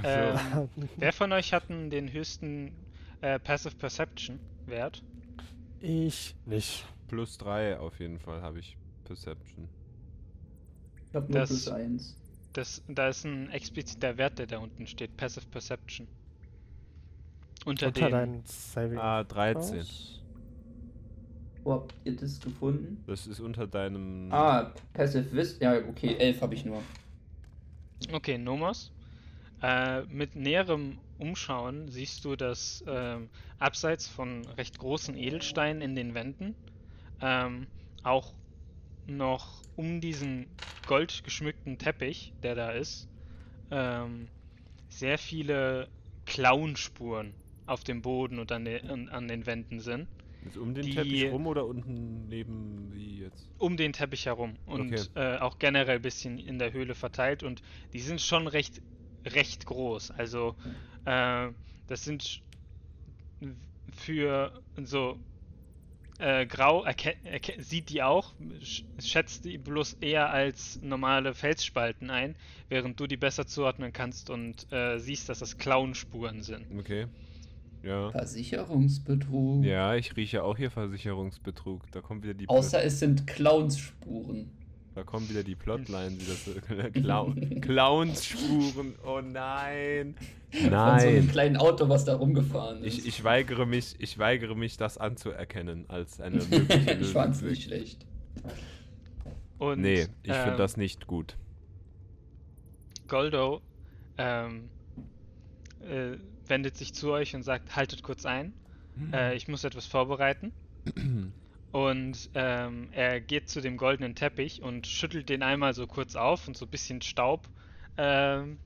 Speaker 2: Ähm, [laughs] wer von euch hat denn den höchsten äh, Passive Perception Wert?
Speaker 5: ich nicht.
Speaker 3: Plus 3 auf jeden Fall habe ich Perception.
Speaker 4: Ich hab nur
Speaker 2: Das-
Speaker 4: plus eins.
Speaker 2: Das, da ist ein expliziter Wert, der da unten steht. Passive Perception. Unter,
Speaker 5: Unter Saving.
Speaker 3: Ah, 13.
Speaker 5: Throws?
Speaker 4: Wo habt ihr das gefunden?
Speaker 3: Das ist unter deinem.
Speaker 4: Ah, Passive Wisdom. Ja, okay, elf habe ich nur.
Speaker 2: Okay, Nomos. Äh, mit näherem Umschauen siehst du, dass ähm, abseits von recht großen Edelsteinen in den Wänden ähm, auch noch um diesen goldgeschmückten Teppich, der da ist, ähm, sehr viele Klauenspuren auf dem Boden und an, an, an den Wänden sind,
Speaker 3: Ist um den
Speaker 2: Die-
Speaker 3: Teppich rum oder unten neben wie jetzt?
Speaker 2: um den Teppich herum und
Speaker 3: Okay.
Speaker 2: äh, auch generell ein bisschen in der Höhle verteilt und die sind schon recht, recht groß. Also äh, das sind für so äh, grau sieht die auch, sch- schätzt die bloß eher als normale Felsspalten ein, während du die besser zuordnen kannst und äh, siehst, dass das Klauenspuren sind.
Speaker 3: Okay. Ja.
Speaker 4: Versicherungsbetrug.
Speaker 3: Ja, ich rieche auch hier Versicherungsbetrug. Da kommen wieder die
Speaker 4: Außer es sind Clownsspuren.
Speaker 3: Da kommen wieder die Plotlines, die [laughs] Clown, Clownsspuren. Oh nein.
Speaker 4: Von so einem
Speaker 3: Nein.
Speaker 4: kleinen Auto, was da rumgefahren ist.
Speaker 3: Ich, ich weigere mich, ich weigere mich, das anzuerkennen als eine mögliche [laughs]
Speaker 4: ich fand's nicht schlecht.
Speaker 2: Und,
Speaker 3: Nee, ich finde
Speaker 2: ähm,
Speaker 3: das nicht gut.
Speaker 2: Goldo ähm, äh, wendet sich zu euch und sagt, haltet kurz ein. Äh, ich muss etwas vorbereiten. [clears throat] Und ähm, er geht zu dem goldenen Teppich und schüttelt den einmal so kurz auf und so ein bisschen Staub ähm,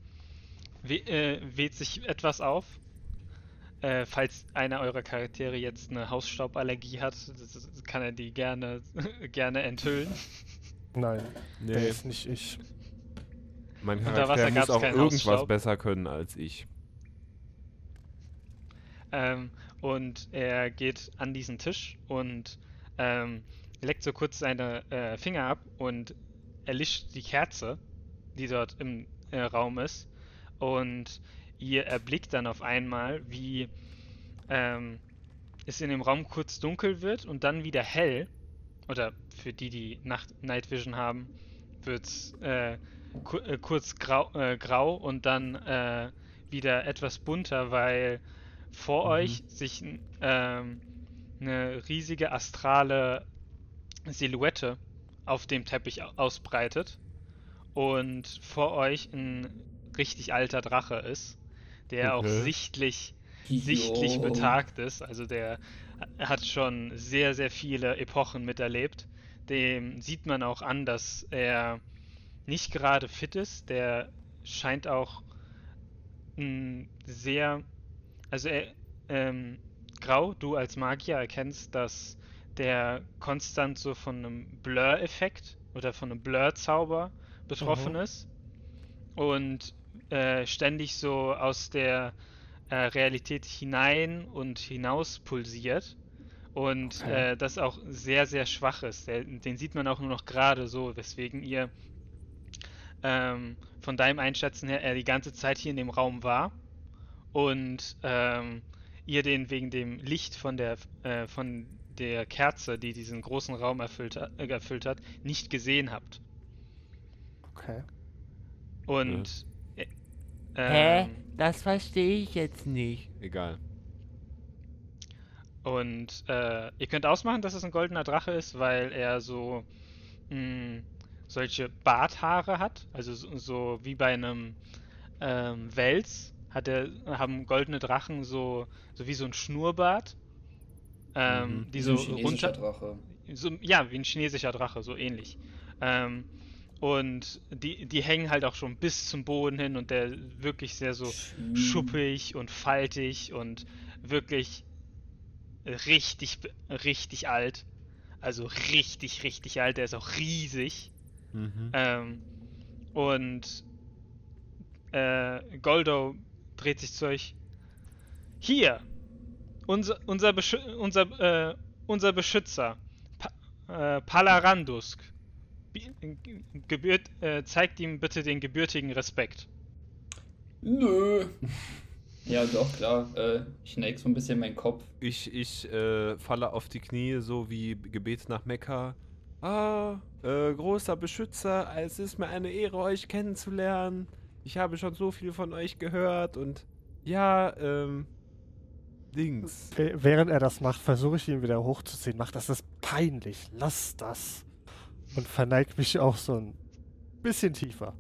Speaker 2: we äh, weht sich etwas auf. Äh, falls einer eurer Charaktere jetzt eine Hausstauballergie hat, das, das kann er die gerne, [laughs] gerne enthüllen.
Speaker 5: Nein, der
Speaker 3: Nee,
Speaker 5: ist nicht ich.
Speaker 3: mein Charakter
Speaker 2: Wasser
Speaker 3: muss auch irgendwas
Speaker 2: Hausstaub.
Speaker 3: besser können als ich.
Speaker 2: Ähm, und er geht an diesen Tisch und ähm, leckt so kurz seine äh, Finger ab und erlischt die Kerze, die dort im äh, Raum ist. Und ihr erblickt dann auf einmal, wie ähm, es in dem Raum kurz dunkel wird und dann wieder hell. Oder für die, die Nacht Night Vision haben, wird es äh, ku äh, kurz grau, äh, grau und dann äh, wieder etwas bunter, weil vor
Speaker 3: Mhm.
Speaker 2: euch sich ähm, eine riesige astrale Silhouette auf dem Teppich au- ausbreitet und vor euch ein richtig alter Drache ist, der auch
Speaker 3: Okay.
Speaker 2: sichtlich sichtlich
Speaker 4: Jo.
Speaker 2: betagt ist. Also der hat schon sehr, sehr viele Epochen miterlebt. Dem sieht man auch an, dass er nicht gerade fit ist. Der scheint auch mh, sehr, also er, ähm, Grau, du als Magier erkennst, dass der konstant so von einem Blur-Effekt oder von einem Blur-Zauber betroffen
Speaker 5: Mhm.
Speaker 2: ist und äh, ständig so aus der äh, Realität hinein und hinaus pulsiert und
Speaker 5: Okay.
Speaker 2: äh, das auch sehr, sehr schwach ist. Der, den sieht man auch nur noch gerade so, weswegen ihr ähm, von deinem Einschätzen her er die ganze Zeit hier in dem Raum war und ähm, ihr den wegen dem Licht von der äh, von der Kerze, die diesen großen Raum erfüllt, hat- äh, erfüllt hat, nicht gesehen habt.
Speaker 5: Okay.
Speaker 2: Und äh,
Speaker 6: Hä?
Speaker 2: ähm,
Speaker 6: Das verstehe ich jetzt nicht.
Speaker 3: Egal.
Speaker 2: Und äh, ihr könnt ausmachen, dass es ein goldener Drache ist, weil er so mh, solche Barthaare hat. Also so, so wie bei einem ähm, Wels hat er, haben goldene Drachen so, so wie so ein Schnurrbart. Ähm,
Speaker 3: Mhm.
Speaker 2: Die
Speaker 4: Wie
Speaker 2: so
Speaker 4: ein chinesischer
Speaker 2: runter.
Speaker 4: Drache.
Speaker 2: So, ja, wie ein chinesischer Drache, so ähnlich. Ähm, und die, die hängen halt auch schon bis zum Boden hin und der wirklich sehr so
Speaker 4: Hm.
Speaker 2: schuppig und faltig und wirklich richtig, richtig alt. Also richtig, richtig alt. Der ist auch riesig.
Speaker 3: Mhm.
Speaker 2: Ähm, und äh, Goldo dreht sich zu euch. Hier! Unser, unser, Beschü unser, äh, unser Beschützer. Pa äh, Palarandusk. Gebührt, äh, zeigt ihm bitte den gebürtigen Respekt.
Speaker 4: Nö. [laughs] Ja, doch, klar. Äh, ich neig so ein bisschen meinen Kopf.
Speaker 3: Ich, ich äh, falle auf die Knie, so wie Gebet nach Mekka. Ah, äh, großer Beschützer, es ist mir eine Ehre, euch kennenzulernen. Ich habe schon so viel von euch gehört und ja, ähm, Dings.
Speaker 5: W- Während er das macht, versuche ich ihn wieder hochzuziehen. Mach das ist peinlich. Lass das. Und verneigt mich auch so ein bisschen tiefer.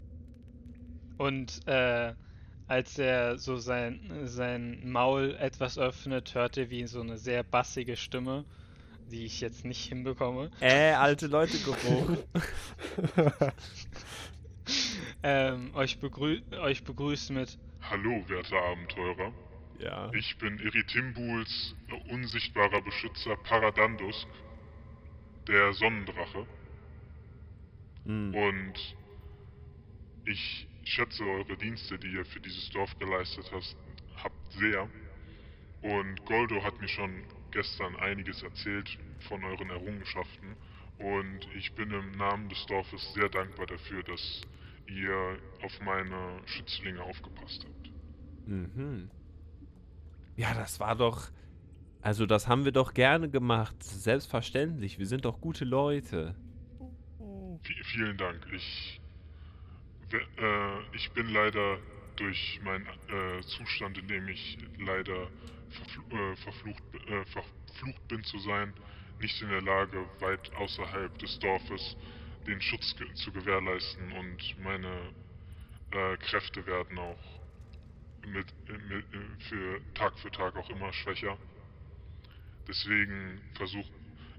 Speaker 2: Und äh, als er so sein, sein Maul etwas öffnet, hört ihr wie so eine sehr bassige Stimme, die ich jetzt nicht hinbekomme.
Speaker 3: Äh, alte Leute Geruch. [laughs]
Speaker 2: Ähm, euch, begrü euch begrüßt mit
Speaker 7: Hallo, werter Abenteurer.
Speaker 3: Ja.
Speaker 7: Ich bin Eritimbuls unsichtbarer Beschützer Paradandusk, der Sonnendrache.
Speaker 3: Hm.
Speaker 7: Und ich schätze eure Dienste, die ihr für dieses Dorf geleistet hast, habt sehr. Und Goldo hat mir schon gestern einiges erzählt von euren Errungenschaften. Und ich bin im Namen des Dorfes sehr dankbar dafür, dass ihr auf meine Schützlinge aufgepasst habt.
Speaker 3: Mhm. Ja, das war doch. Also, das haben wir doch gerne gemacht. Selbstverständlich. Wir sind doch gute Leute.
Speaker 7: V vielen Dank. Ich, äh, ich bin leider durch meinen äh, Zustand, in dem ich leider verfl äh, verflucht, äh, verflucht bin zu sein, nicht in der Lage, weit außerhalb des Dorfes den Schutz zu gewährleisten und meine äh, Kräfte werden auch mit, mit, für Tag für Tag auch immer schwächer. Deswegen versuch,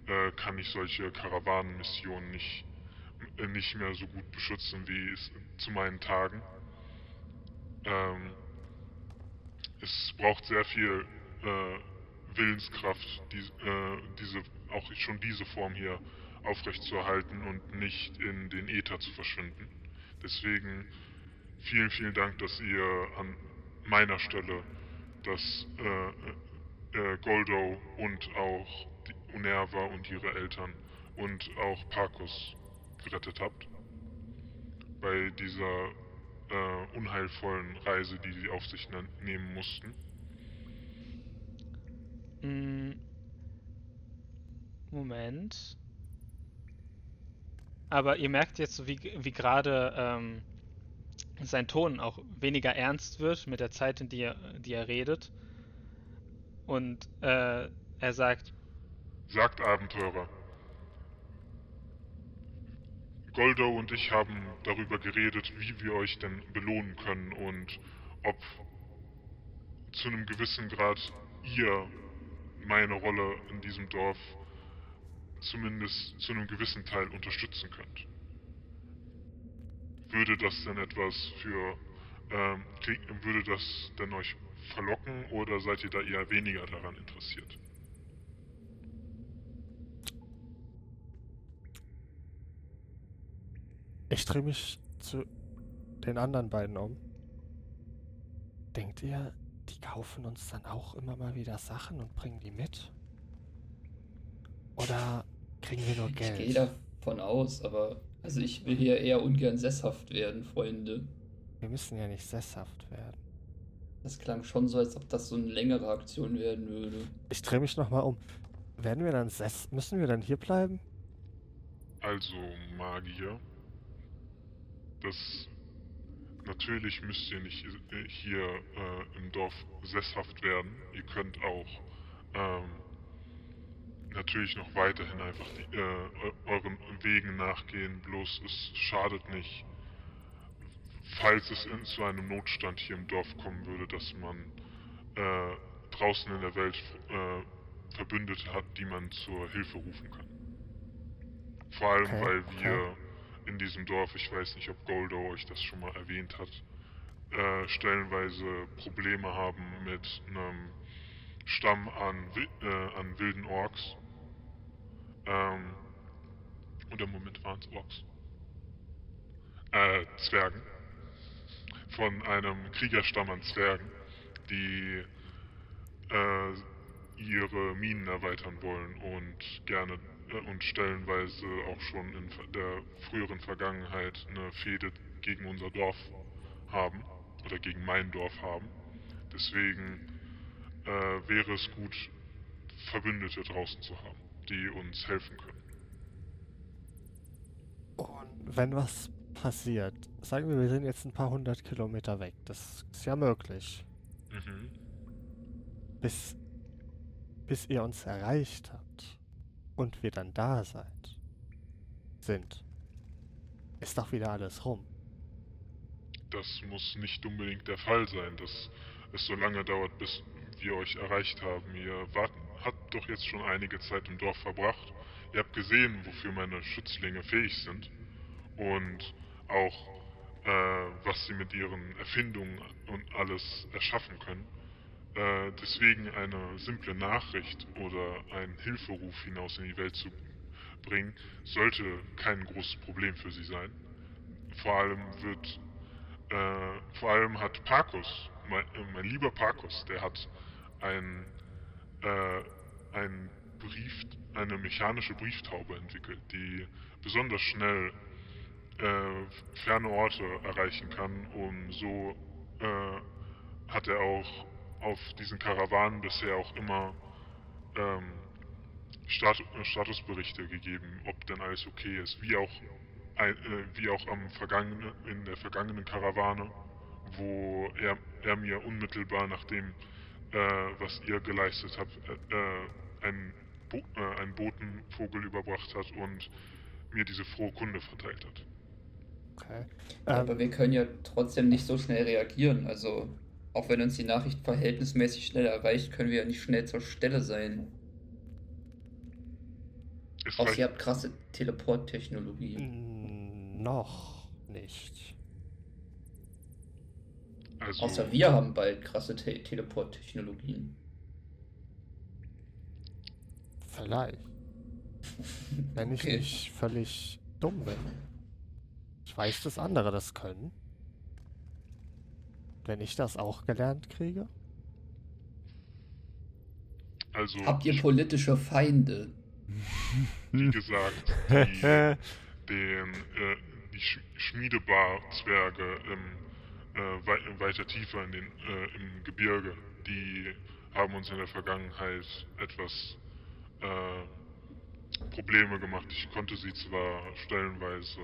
Speaker 7: äh, kann ich solche Karawanenmissionen nicht äh, nicht mehr so gut beschützen wie es zu meinen Tagen. Ähm, es braucht sehr viel äh, Willenskraft, die, äh, diese, auch schon diese Form hier aufrechtzuerhalten und nicht in den Äther zu verschwinden. Deswegen vielen, vielen Dank, dass ihr an meiner Stelle das äh, äh, Goldo und auch die Unerva und ihre Eltern und auch Parkus gerettet habt. Bei dieser äh, unheilvollen Reise, die sie auf sich ne nehmen mussten.
Speaker 2: Mm. Moment. Aber ihr merkt jetzt, wie, wie gerade ähm, sein Ton auch weniger ernst wird mit der Zeit, in die er, die er redet. Und äh, er sagt,
Speaker 7: Sagt Abenteurer. Goldo und ich haben darüber geredet, wie wir euch denn belohnen können und ob zu einem gewissen Grad ihr meine Rolle in diesem Dorf zumindest zu einem gewissen Teil unterstützen könnt. Würde das denn etwas für, ähm, würde das denn euch verlocken oder seid ihr da eher weniger daran interessiert?
Speaker 5: Ich drehe mich zu den anderen beiden um. Denkt ihr, die kaufen uns dann auch immer mal wieder Sachen und bringen die mit? Oder kriegen wir nur
Speaker 4: Ich
Speaker 5: Geld?
Speaker 4: gehe davon aus, aber also ich will hier eher ungern sesshaft werden, Freunde.
Speaker 5: Wir müssen ja nicht sesshaft werden.
Speaker 4: Das klang schon so, als ob das so eine längere Aktion werden würde.
Speaker 5: Ich drehe mich nochmal um. Werden wir dann sess... Müssen wir dann hier bleiben?
Speaker 7: Also Magier. Das natürlich müsst ihr nicht äh, hier äh, im Dorf sesshaft werden. Ihr könnt auch ähm, natürlich noch weiterhin einfach die, äh, eu- euren Wegen nachgehen. Bloß es schadet nicht, falls es in, zu einem Notstand hier im Dorf kommen würde, dass man äh, draußen in der Welt äh, Verbündete hat, die man zur Hilfe rufen kann. Vor allem,
Speaker 5: Okay,
Speaker 7: weil
Speaker 5: okay.
Speaker 7: wir in diesem Dorf, ich weiß nicht, ob Goldo euch das schon mal erwähnt hat, äh, stellenweise Probleme haben mit einem Stamm an, äh, an wilden Orks. Ähm, und im Moment waren es Orks. Äh, Zwergen. Von einem Kriegerstamm an Zwergen, die äh, ihre Minen erweitern wollen und gerne äh, und stellenweise auch schon in der früheren Vergangenheit eine Fehde gegen unser Dorf haben oder gegen mein Dorf haben. Deswegen äh, wäre es gut, Verbündete draußen zu haben, die uns helfen können.
Speaker 5: Und wenn was passiert, sagen wir, wir sind jetzt ein paar hundert Kilometer weg. Das ist ja möglich.
Speaker 7: Mhm.
Speaker 5: Bis, bis ihr uns erreicht habt und wir dann da seid, sind, ist doch wieder alles rum.
Speaker 7: Das muss nicht unbedingt der Fall sein, dass es so lange dauert, bis wir euch erreicht haben. Ihr wart, habt doch jetzt schon einige Zeit im Dorf verbracht. Ihr habt gesehen, wofür meine Schützlinge fähig sind. Und auch, äh, was sie mit ihren Erfindungen und alles erschaffen können. äh, deswegen eine simple Nachricht oder einen Hilferuf hinaus in die Welt zu bringen, sollte kein großes Problem für sie sein. Vor allem wird, äh, vor allem hat Parkus, mein, äh, mein lieber Parkus, der hat ein, äh, ein Brief, eine mechanische Brieftaube entwickelt, die besonders schnell äh, ferne Orte erreichen kann, um so äh, hat er auch auf diesen Karawanen bisher auch immer ähm, Stat Statusberichte gegeben, ob denn alles okay ist, wie auch äh, wie auch am vergangenen in der vergangenen Karawane, wo er, er mir unmittelbar nachdem was ihr geleistet habt, äh, äh, einen, Bo äh, einen Botenvogel überbracht hat und mir diese frohe Kunde verteilt hat.
Speaker 5: Okay.
Speaker 4: Aber
Speaker 5: Ähm,
Speaker 4: wir können ja trotzdem nicht so schnell reagieren. Also, auch wenn uns die Nachricht verhältnismäßig schnell erreicht, können wir ja nicht schnell zur Stelle sein. Außer
Speaker 7: reicht,
Speaker 4: ihr habt krasse Teleporttechnologie.
Speaker 5: noch nicht.
Speaker 7: Also,
Speaker 4: Außer wir haben bald krasse Te Teleporttechnologien.
Speaker 5: Vielleicht. [laughs] Wenn ich
Speaker 4: Okay.
Speaker 5: nicht völlig dumm bin. Ich weiß, dass andere das können. Wenn ich das auch gelernt kriege.
Speaker 7: also
Speaker 4: Habt ihr politische Feinde? [laughs]
Speaker 7: wie gesagt, die, [laughs] den, äh, die Sch Schmiedebar-Zwerge im, äh, wei weiter tiefer in den, äh, im Gebirge, die haben uns in der Vergangenheit etwas äh, Probleme gemacht. Ich konnte sie zwar stellenweise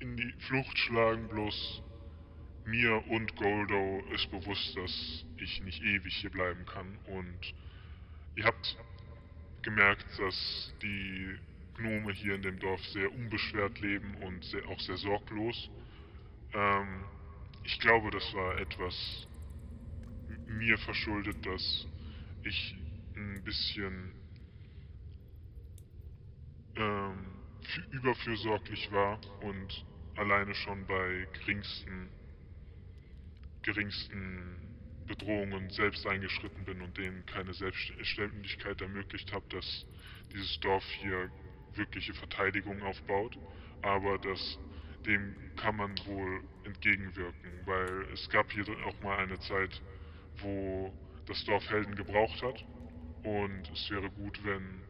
Speaker 7: in die Flucht schlagen, bloß mir und Goldo ist bewusst, dass ich nicht ewig hier bleiben kann und ihr habt gemerkt, dass die Gnome hier in dem Dorf sehr unbeschwert leben und sehr, auch sehr sorglos. Ähm, ich glaube, das war etwas mir verschuldet, dass ich ein bisschen ähm, fü- überfürsorglich war und alleine schon bei geringsten, geringsten Bedrohungen selbst eingeschritten bin und denen keine Selbstständigkeit ermöglicht habe, dass dieses Dorf hier wirkliche Verteidigung aufbaut. Aber das, dem kann man wohl entgegenwirken, weil es gab hier auch mal eine Zeit, wo das Dorf Helden gebraucht hat. Und es wäre gut, wenn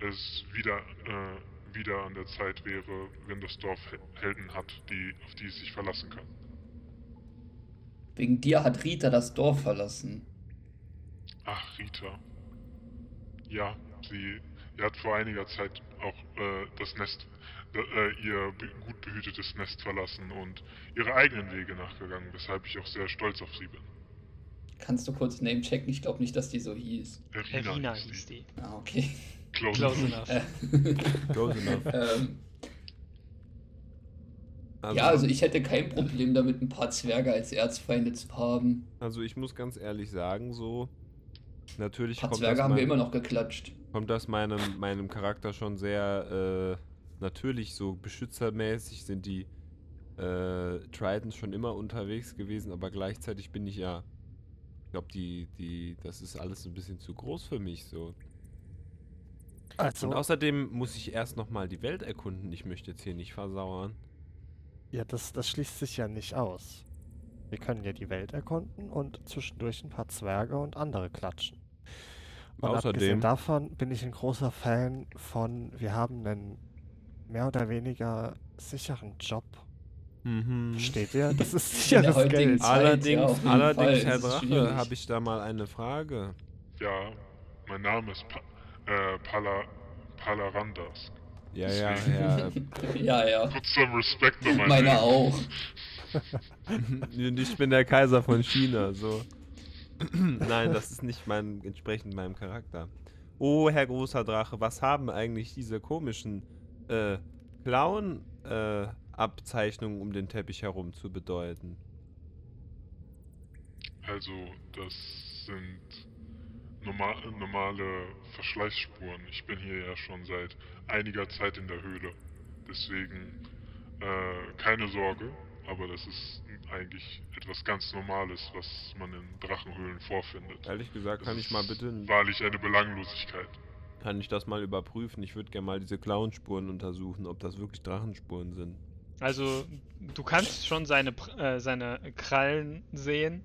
Speaker 7: es wieder, äh, wieder an der Zeit wäre, wenn das Dorf He- Helden hat, die, auf die es sich verlassen kann.
Speaker 4: Wegen dir hat Rita das Dorf verlassen.
Speaker 7: Ach, Rita. Ja, sie, sie hat vor einiger Zeit auch äh, das Nest, ihr be gut behütetes Nest verlassen und ihre eigenen Wege nachgegangen, weshalb ich auch sehr stolz auf sie bin.
Speaker 4: Kannst du kurz Name checken? Ich glaube nicht, dass die so hieß.
Speaker 2: Erina
Speaker 7: hieß
Speaker 2: hieß die.
Speaker 4: Ah, okay.
Speaker 7: Close,
Speaker 2: Close
Speaker 7: enough.
Speaker 2: enough.
Speaker 4: Äh, [laughs]
Speaker 3: Close enough.
Speaker 4: ähm, ja, also ich hätte kein Problem damit, ein paar Zwerge als Erzfeinde zu haben.
Speaker 3: also ich muss ganz ehrlich sagen, so natürlich
Speaker 4: Ein paar
Speaker 3: kommt
Speaker 4: Zwerge
Speaker 3: das,
Speaker 4: haben wir
Speaker 3: mein-
Speaker 4: immer noch geklatscht.
Speaker 3: kommt das meinem, meinem Charakter schon sehr äh, natürlich so beschützermäßig sind die äh, Tritons schon immer unterwegs gewesen, aber gleichzeitig bin ich ja, ich glaube die die das ist alles ein bisschen zu groß für mich so.
Speaker 5: Also,
Speaker 3: Und außerdem muss ich erst noch mal die Welt erkunden. Ich möchte jetzt hier nicht versauern.
Speaker 5: ja, das, das schließt sich ja nicht aus. Wir können ja die Welt erkunden und zwischendurch ein paar Zwerge und andere klatschen. Und abgesehen
Speaker 3: Außerdem
Speaker 5: davon bin ich ein großer Fan von, wir haben einen mehr oder weniger sicheren Job.
Speaker 3: mhm.
Speaker 5: Versteht ihr? [laughs] Das ist sicheres Geld.
Speaker 4: Zeit,
Speaker 3: Allerdings,
Speaker 4: ja,
Speaker 3: allerdings, Herr Drache, habe ich da mal eine Frage.
Speaker 7: Ja, mein Name ist pa äh, Pala Palarandas.
Speaker 3: Ja, ja, [laughs] ja.
Speaker 4: ja, ja.
Speaker 7: Kurz zum Respekt an mein
Speaker 4: Meine
Speaker 7: Leben.
Speaker 4: auch.
Speaker 3: Und [laughs] ich bin der Kaiser von China, so. [clears throat] Nein, das ist nicht mein, entsprechend meinem Charakter. Oh, Herr großer Drache, was haben eigentlich diese komischen äh, Clown-Abzeichnungen um den Teppich herum zu bedeuten?
Speaker 7: Also, das sind norma normale Verschleißspuren. Ich bin hier ja schon seit einiger Zeit in der Höhle. Deswegen äh, keine Sorge. aber das ist eigentlich etwas ganz Normales, was man in Drachenhöhlen vorfindet.
Speaker 3: Ehrlich gesagt,
Speaker 7: Das
Speaker 3: kann ich mal bitte,
Speaker 7: Wahrlich eine Belanglosigkeit.
Speaker 3: Kann ich das mal überprüfen? Ich würde gerne mal diese Klauenspuren untersuchen, ob das wirklich Drachenspuren sind.
Speaker 2: Also, du kannst schon seine, Pr- äh, seine Krallen sehen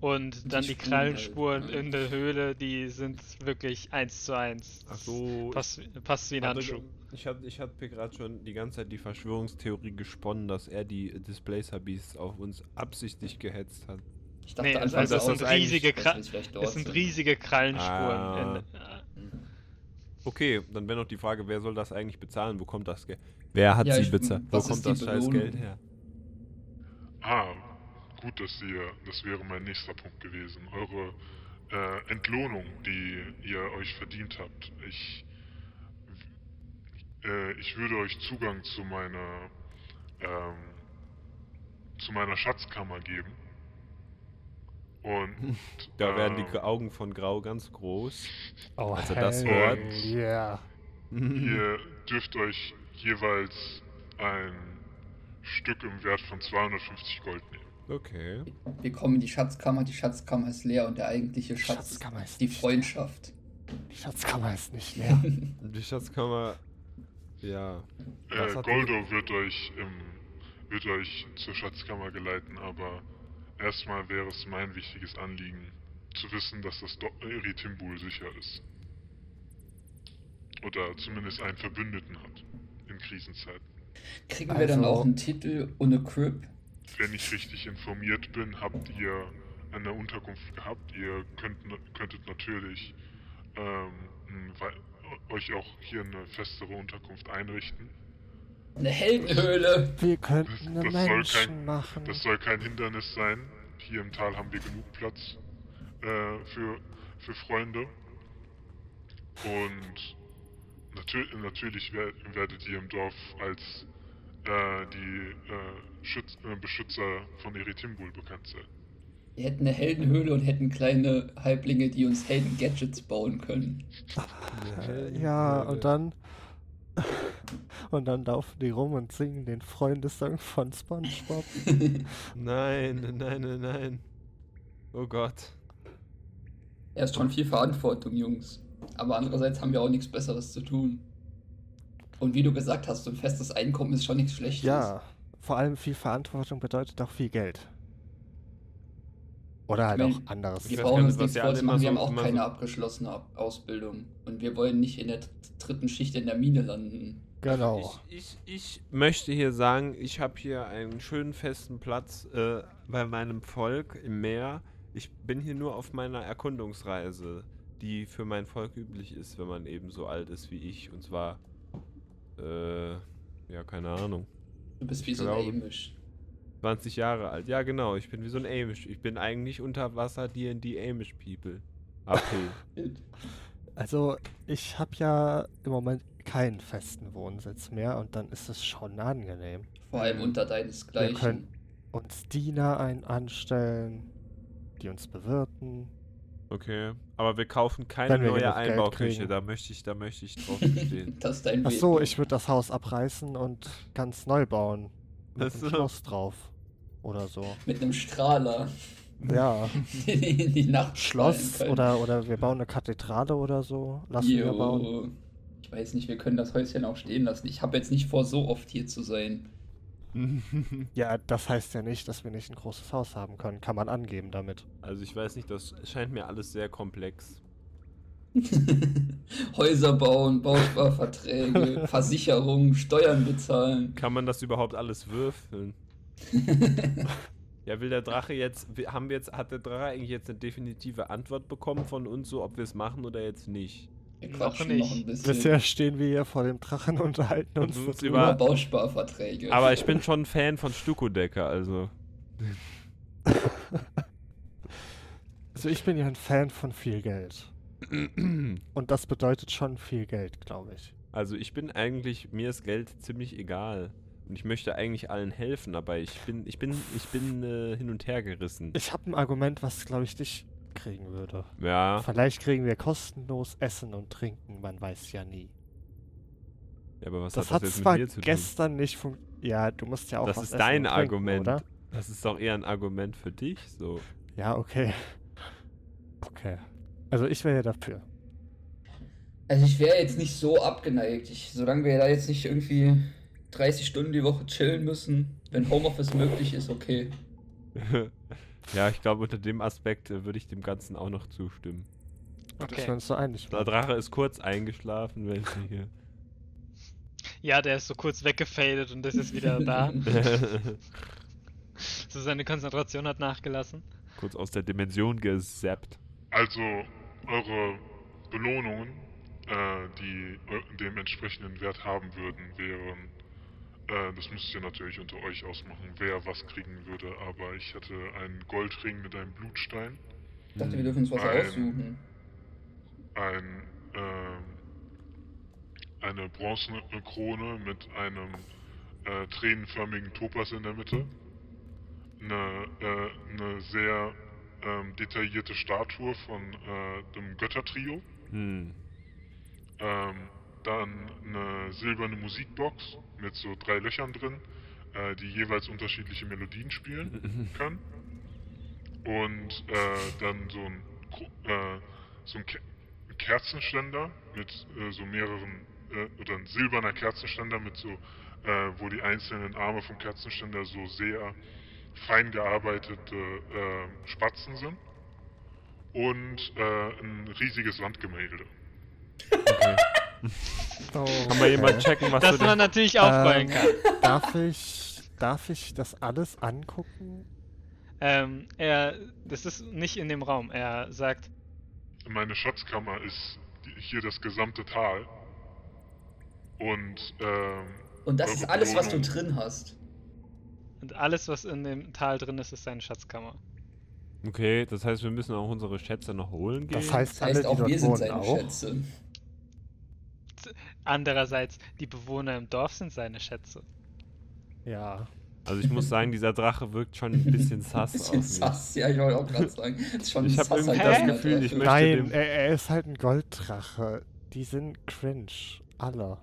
Speaker 2: und
Speaker 4: Die
Speaker 2: dann die
Speaker 4: Spuren
Speaker 2: Krallenspuren
Speaker 4: halt, ne?
Speaker 2: in der Höhle, die sind wirklich eins zu eins.
Speaker 3: Ach so,
Speaker 2: Passt, passt wie ein Handschuh.
Speaker 3: Ich habe ich hab hier gerade schon die ganze Zeit die Verschwörungstheorie gesponnen, dass er die Displacer Beasts auf uns absichtlich gehetzt hat.
Speaker 4: Ich dachte
Speaker 2: Nee, also, also es sind riesige, Kra es sind
Speaker 4: sind.
Speaker 2: riesige Krallenspuren.
Speaker 3: Ah.
Speaker 2: In, äh,
Speaker 3: Okay, dann wäre noch die Frage, wer soll das eigentlich bezahlen? Wo kommt das Geld? Wer hat
Speaker 4: Ja,
Speaker 3: sie bezahlt? Wo kommt das scheiß? Geld her?
Speaker 7: Ah, gut, dass ihr, das wäre mein nächster Punkt gewesen. Eure äh, Entlohnung, die ihr euch verdient habt. Ich, äh, ich würde euch Zugang zu meiner, ähm, zu meiner Schatzkammer geben. Und [laughs]
Speaker 3: Da werden die
Speaker 7: ähm,
Speaker 3: Augen von Grau ganz groß.
Speaker 5: Oh,
Speaker 3: Als er das hört.
Speaker 5: Yeah.
Speaker 7: Ihr dürft euch jeweils ein Stück im Wert von 250 Gold nehmen.
Speaker 3: Okay.
Speaker 4: Wir kommen in die Schatzkammer, die Schatzkammer ist leer und der eigentliche Schatz
Speaker 5: Schatzkammer ist
Speaker 4: die Freundschaft.
Speaker 5: Die Schatzkammer ist nicht [laughs] leer.
Speaker 3: Die Schatzkammer. Ja.
Speaker 7: Äh, Goldo wird euch im, wird euch zur Schatzkammer geleiten, aber erstmal wäre es mein wichtiges Anliegen, zu wissen, dass das Do Eritimbul sicher ist. Oder zumindest einen Verbündeten hat in Krisenzeiten.
Speaker 4: Kriegen wir dann
Speaker 5: Also-
Speaker 4: auch einen Titel und eine Crib?
Speaker 7: Wenn ich richtig informiert bin, habt ihr eine Unterkunft gehabt. Ihr könnt, könntet natürlich ähm, euch auch hier eine festere Unterkunft einrichten.
Speaker 4: Eine Heldenhöhle!
Speaker 5: Wir könnten eine
Speaker 7: Das soll
Speaker 5: Menschen
Speaker 7: kein-
Speaker 5: machen.
Speaker 7: Das soll kein Hindernis sein. Hier im Tal haben wir genug Platz äh, für, für Freunde. Und natür natürlich wer werdet ihr im Dorf als äh, die äh, Schütz äh, Beschützer von Eritimbul bekannt sein.
Speaker 4: Wir hätten eine Heldenhöhle und hätten kleine Halblinge, die uns Helden-Gadgets bauen können. [laughs]
Speaker 5: Ja, und dann. Und dann laufen die rum und singen den Freundessong von SpongeBob. [laughs]
Speaker 3: Nein, nein, nein, nein. Oh Gott.
Speaker 4: Er ist schon viel Verantwortung, Jungs. Aber andererseits haben wir auch nichts Besseres zu tun. Und wie du gesagt hast, so ein festes Einkommen ist schon nichts Schlechtes.
Speaker 5: Ja, vor allem viel Verantwortung bedeutet auch viel Geld. Oder halt
Speaker 4: Ich mein,
Speaker 5: auch anderes.
Speaker 4: Wir brauchen
Speaker 3: gar
Speaker 4: uns nichts
Speaker 3: ihr alle
Speaker 4: vorzumachen, wir haben
Speaker 3: so-
Speaker 4: auch keine
Speaker 3: so-
Speaker 4: abgeschlossene Ab Ausbildung. Und wir wollen nicht in der dritten Schicht in der Mine landen.
Speaker 5: Genau.
Speaker 3: Ich, ich, ich möchte hier sagen, ich habe hier einen schönen festen Platz äh, bei meinem Volk im Meer. Ich bin hier nur auf meiner Erkundungsreise, die für mein Volk üblich ist, wenn man eben so alt ist wie ich. Und zwar, äh, ja, keine Ahnung,
Speaker 4: Du bist wie
Speaker 3: Ich
Speaker 4: so ein Amish.
Speaker 3: 20 Jahre alt. Ja, genau, ich bin wie so ein Amish. Ich bin eigentlich unter Wasser D&D Amish People. AP. [laughs]
Speaker 5: Also, ich habe ja im Moment keinen festen Wohnsitz mehr und dann ist es schon angenehm.
Speaker 4: Vor allem unter
Speaker 5: Wir
Speaker 4: deinesgleichen.
Speaker 5: können uns Diener ein anstellen, die uns bewirten.
Speaker 3: Okay, aber wir kaufen keine
Speaker 5: wir
Speaker 3: neue Einbauküche.
Speaker 5: kriegen.
Speaker 3: Da möchte ich, da möchte ich drauf [laughs] bestehen.
Speaker 4: Das ist dein
Speaker 5: Ach so, ich würde das Haus abreißen und ganz neu bauen. Mit
Speaker 3: Ach
Speaker 5: einem. Schloss drauf. Oder so.
Speaker 4: Mit einem Strahler
Speaker 5: Ja. [laughs]
Speaker 4: in die, Nacht
Speaker 5: Schloss oder, oder wir bauen eine Kathedrale oder so. Lassen wir bauen.
Speaker 4: Jo. Ich weiß nicht, wir können das Häuschen auch stehen lassen. Ich habe jetzt nicht vor, so oft hier zu sein. [laughs]
Speaker 5: Ja, das heißt ja nicht, dass wir nicht ein großes Haus haben können. Kann man angeben damit.
Speaker 3: Also ich weiß nicht, das scheint mir alles sehr komplex. [laughs]
Speaker 4: Häuser bauen, Bausparverträge, Versicherungen, Steuern bezahlen.
Speaker 3: Kann man das überhaupt alles würfeln? Ja, will der Drache jetzt, haben wir jetzt, hat der Drache eigentlich jetzt eine definitive Antwort bekommen von uns, so ob wir es machen oder jetzt nicht?
Speaker 4: Wir
Speaker 2: Noch
Speaker 4: quatschen noch
Speaker 2: nicht.
Speaker 4: ein bisschen
Speaker 5: Bisher stehen wir hier vor dem Drachen und unterhalten uns
Speaker 3: Und uns
Speaker 5: darüber.
Speaker 4: über
Speaker 3: über-
Speaker 4: Bausparverträge.
Speaker 3: Aber ich bin schon ein Fan von Stucco-Decker, also. [laughs]
Speaker 5: Also ich bin ja ein Fan von viel Geld. [clears throat] Und das bedeutet schon viel Geld, glaube ich.
Speaker 3: Also ich bin eigentlich, mir ist Geld ziemlich egal. Und ich möchte eigentlich allen helfen, aber ich bin, ich bin, ich bin äh, hin und her gerissen.
Speaker 5: Ich habe ein Argument, was, glaube ich, dich kriegen würde.
Speaker 3: Ja,
Speaker 5: Vielleicht kriegen wir kostenlos Essen und Trinken, man weiß ja nie.
Speaker 3: Ja, aber was
Speaker 5: Das
Speaker 3: hat
Speaker 5: hat
Speaker 3: das jetzt
Speaker 5: zwar
Speaker 3: mit mir zu tun?
Speaker 5: gestern nicht funktioniert. Ja, du musst ja auch
Speaker 3: Das
Speaker 5: was
Speaker 3: ist
Speaker 5: essen
Speaker 3: dein
Speaker 5: und trinken,
Speaker 3: Argument.
Speaker 5: Oder?
Speaker 3: Das ist doch eher ein Argument für dich, so.
Speaker 5: Ja, okay. Okay. Also ich wäre ja dafür.
Speaker 4: Also ich wäre jetzt nicht so abgeneigt. Ich, solange wir da jetzt nicht irgendwie 30 Stunden die Woche chillen müssen, wenn Homeoffice möglich ist, okay. [laughs]
Speaker 3: ja, ich glaube, unter dem Aspekt äh, würde ich dem Ganzen auch noch zustimmen.
Speaker 5: Dass
Speaker 2: Okay.
Speaker 5: wir uns so einig
Speaker 3: Der. Drache ist kurz eingeschlafen, wenn ich hier.
Speaker 2: Ja, der ist so kurz weggefadet und ist jetzt wieder [laughs] da. [laughs] so seine Konzentration hat nachgelassen.
Speaker 3: kurz aus der Dimension gesappt.
Speaker 7: Also, eure Belohnungen, äh, die eu- dem entsprechenden Wert haben würden, wären, äh, das müsst ihr natürlich unter euch ausmachen, wer was kriegen würde, aber ich hatte einen Goldring mit einem Blutstein,
Speaker 4: Ich dachte, wir dürfen uns was
Speaker 7: Nein.
Speaker 4: aussuchen.
Speaker 7: ein, ähm, eine bronzene Krone mit einem äh, tränenförmigen Topas in der Mitte, eine, äh, eine sehr ähm, detaillierte Statue von äh, dem Göttertrio,
Speaker 3: Hm.
Speaker 7: ähm, dann eine silberne Musikbox mit so drei Löchern drin, äh, die jeweils unterschiedliche Melodien spielen kann. Und äh, dann so ein, äh, so ein Ke Kerzenständer mit äh, so mehreren, äh, oder ein silberner Kerzenständer mit so, äh, wo die einzelnen Arme vom Kerzenständer so sehr fein gearbeitete Spatzen sind. Und ein riesiges Wandgemälde. [laughs]
Speaker 5: Oh,
Speaker 3: Kann mal jemand
Speaker 5: okay.
Speaker 3: checken, was
Speaker 2: Dass
Speaker 3: du
Speaker 2: man natürlich aufrollen
Speaker 5: Ähm,
Speaker 2: kann.
Speaker 5: Darf ich, darf ich das alles angucken?
Speaker 2: Ähm, er, das ist nicht in dem Raum. Er sagt,
Speaker 7: Meine Schatzkammer ist hier das gesamte Tal. Und ähm,
Speaker 4: Und das ist alles, was du drin hast.
Speaker 2: und alles, was in dem Tal drin ist, ist seine Schatzkammer.
Speaker 3: Okay, das heißt, wir müssen auch unsere Schätze noch holen gehen?
Speaker 5: Das heißt,
Speaker 4: Das
Speaker 5: alle,
Speaker 4: heißt,
Speaker 5: die
Speaker 4: auch wir sind seine
Speaker 5: auch.
Speaker 4: Schätze.
Speaker 2: Andererseits, die Bewohner im Dorf sind seine Schätze.
Speaker 5: Ja.
Speaker 3: Also ich muss sagen, dieser Drache wirkt schon ein [laughs] bisschen sass
Speaker 4: Bisschen
Speaker 3: auf mich.
Speaker 4: sass, ja, ich wollte auch gerade [laughs] sagen. Das ist schon
Speaker 3: Ich
Speaker 4: ein
Speaker 3: hab irgendwie
Speaker 2: das
Speaker 3: Gefühl, ich möchte
Speaker 5: Nein,
Speaker 3: dem-
Speaker 5: er, er ist halt ein Golddrache. Die sind cringe. Alle.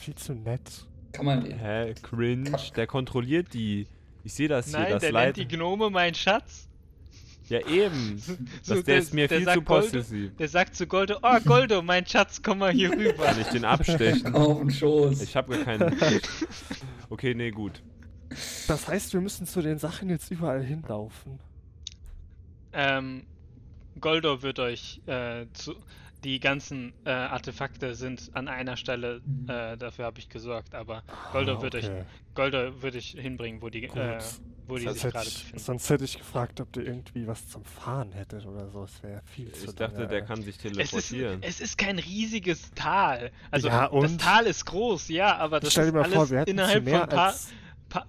Speaker 5: Viel zu nett.
Speaker 4: Kann man den.
Speaker 3: Hä, cringe, der kontrolliert die. Ich sehe das hier,
Speaker 2: Nein,
Speaker 3: das
Speaker 2: der
Speaker 3: Leid.
Speaker 2: nennt die Gnome mein Schatz.
Speaker 3: Ja, eben.
Speaker 2: So,
Speaker 3: Das, der ist mir
Speaker 2: der
Speaker 3: viel zu
Speaker 2: Goldo-
Speaker 3: possessiv.
Speaker 2: Der sagt zu Goldo, oh Goldo, mein Schatz, komm mal hier rüber.
Speaker 3: Kann ich den abstechen? [laughs]
Speaker 4: Auf den Schoß.
Speaker 3: Ich habe gar keinen. [laughs] Okay, nee, gut.
Speaker 5: Das heißt, wir müssen zu den Sachen jetzt überall hinlaufen.
Speaker 2: Ähm, Goldo wird euch äh, zu. Die ganzen äh, Artefakte sind an einer Stelle,
Speaker 4: Mhm.
Speaker 2: äh, dafür habe ich gesorgt, aber Goldo
Speaker 5: Ah, okay.
Speaker 2: Goldo würde ich hinbringen, wo die, äh, wo die
Speaker 5: Sonst
Speaker 2: sich
Speaker 5: hätte
Speaker 2: gerade
Speaker 5: ich,
Speaker 2: befinden.
Speaker 5: sonst hätte ich gefragt, ob du irgendwie was zum Fahren hättet oder so. Es wäre viel zu
Speaker 3: Ich dachte,
Speaker 5: lange.
Speaker 3: der kann sich
Speaker 2: Es ist,
Speaker 3: teleportieren.
Speaker 2: es ist kein riesiges Tal. Also
Speaker 5: Ja,
Speaker 2: das? Tal ist groß, ja, aber das
Speaker 5: Stell dir
Speaker 2: ist
Speaker 5: mal
Speaker 2: alles
Speaker 5: vor, wir hätten
Speaker 2: innerhalb
Speaker 5: mehr
Speaker 2: von, paar,
Speaker 5: als
Speaker 2: paar,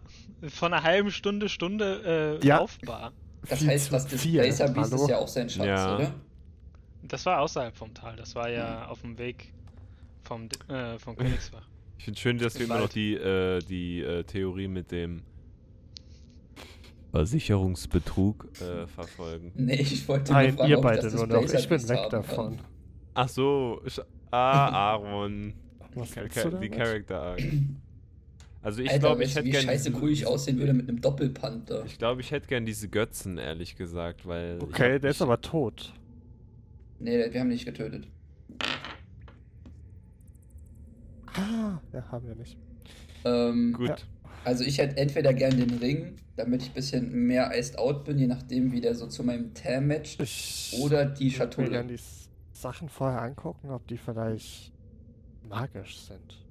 Speaker 2: von einer halben Stunde, Stunde äh,
Speaker 5: Ja.
Speaker 2: laufbar.
Speaker 4: Das heißt, das. Displacer Beast ist ja auch sein Schatz,
Speaker 3: Ja.
Speaker 4: oder?
Speaker 2: Das war außerhalb vom Tal, das war ja auf dem Weg vom, äh, vom Königsbach.
Speaker 3: Ich finde schön, dass wir immer noch die, äh, die äh, Theorie mit dem Versicherungsbetrug äh, verfolgen.
Speaker 4: Nee, ich wollte
Speaker 5: Nein,
Speaker 4: nur fragen,
Speaker 5: ihr beide nur noch. Ich bin weg davon.
Speaker 4: kann.
Speaker 3: Ach so. Ich, ah, [laughs] Aaron.
Speaker 5: Was
Speaker 3: Cha-
Speaker 5: willst
Speaker 3: Cha-
Speaker 5: du
Speaker 3: die? Character Arc. [clears throat] Also ich glaube, ich hätte
Speaker 4: wie
Speaker 3: gern
Speaker 4: scheiße
Speaker 3: diese-
Speaker 4: cool ich aussehen würde mit einem Doppelpanther.
Speaker 3: Ich glaube, ich hätte gern diese Götzen, ehrlich gesagt, weil.
Speaker 5: Okay, der ist aber tot.
Speaker 4: Nee, wir haben nicht getötet.
Speaker 5: Ah, ja, haben wir nicht.
Speaker 4: Ähm,
Speaker 3: Gut.
Speaker 5: Ja.
Speaker 4: Also ich hätte entweder gern den Ring, damit ich ein bisschen mehr iced out bin, je nachdem, wie der so zu meinem Tam matcht.
Speaker 5: Ich
Speaker 4: Oder die
Speaker 5: würde mir
Speaker 4: Schatulle.
Speaker 5: gerne die Sachen vorher angucken, ob die vielleicht magisch sind.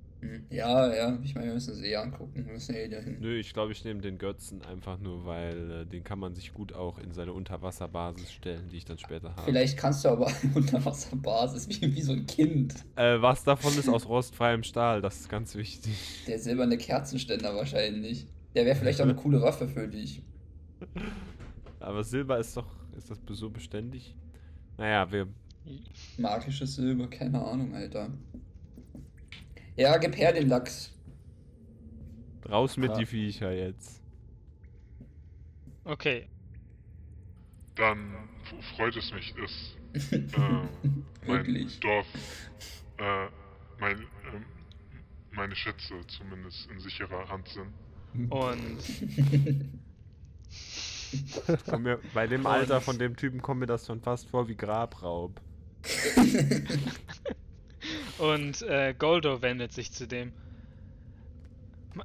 Speaker 4: Ja, ja, ich meine, wir müssen sie eh angucken. Wir müssen eh dahin.
Speaker 3: Nö, ich glaube, ich nehme den Götzen einfach nur, weil äh, den kann man sich gut auch in seine Unterwasserbasis stellen, die ich dann später habe.
Speaker 4: Vielleicht kannst du aber [laughs] unter Wasserbasis, wie, wie so ein Kind.
Speaker 3: Äh, was davon ist aus rostfreiem Stahl, das ist ganz wichtig.
Speaker 4: Der silberne Kerzenständer wahrscheinlich. Der wäre vielleicht auch eine coole Waffe für dich.
Speaker 3: Aber Silber ist doch, ist das so beständig? Naja, wir,
Speaker 4: Magisches Silber, keine Ahnung, Alter. Ja, gib her den Lachs.
Speaker 3: raus mit
Speaker 5: Ja.
Speaker 3: die Viecher jetzt.
Speaker 2: Okay,
Speaker 7: Dann freut es mich, dass [laughs] äh, mein. Dorf, äh, mein, mein meine Schätze zumindest in sicherer Hand sind.
Speaker 2: Und
Speaker 3: mir, bei dem Alter von dem Typen kommt mir das schon fast vor wie Grabraub. [laughs]
Speaker 2: Und äh, Goldo wendet sich zu dem.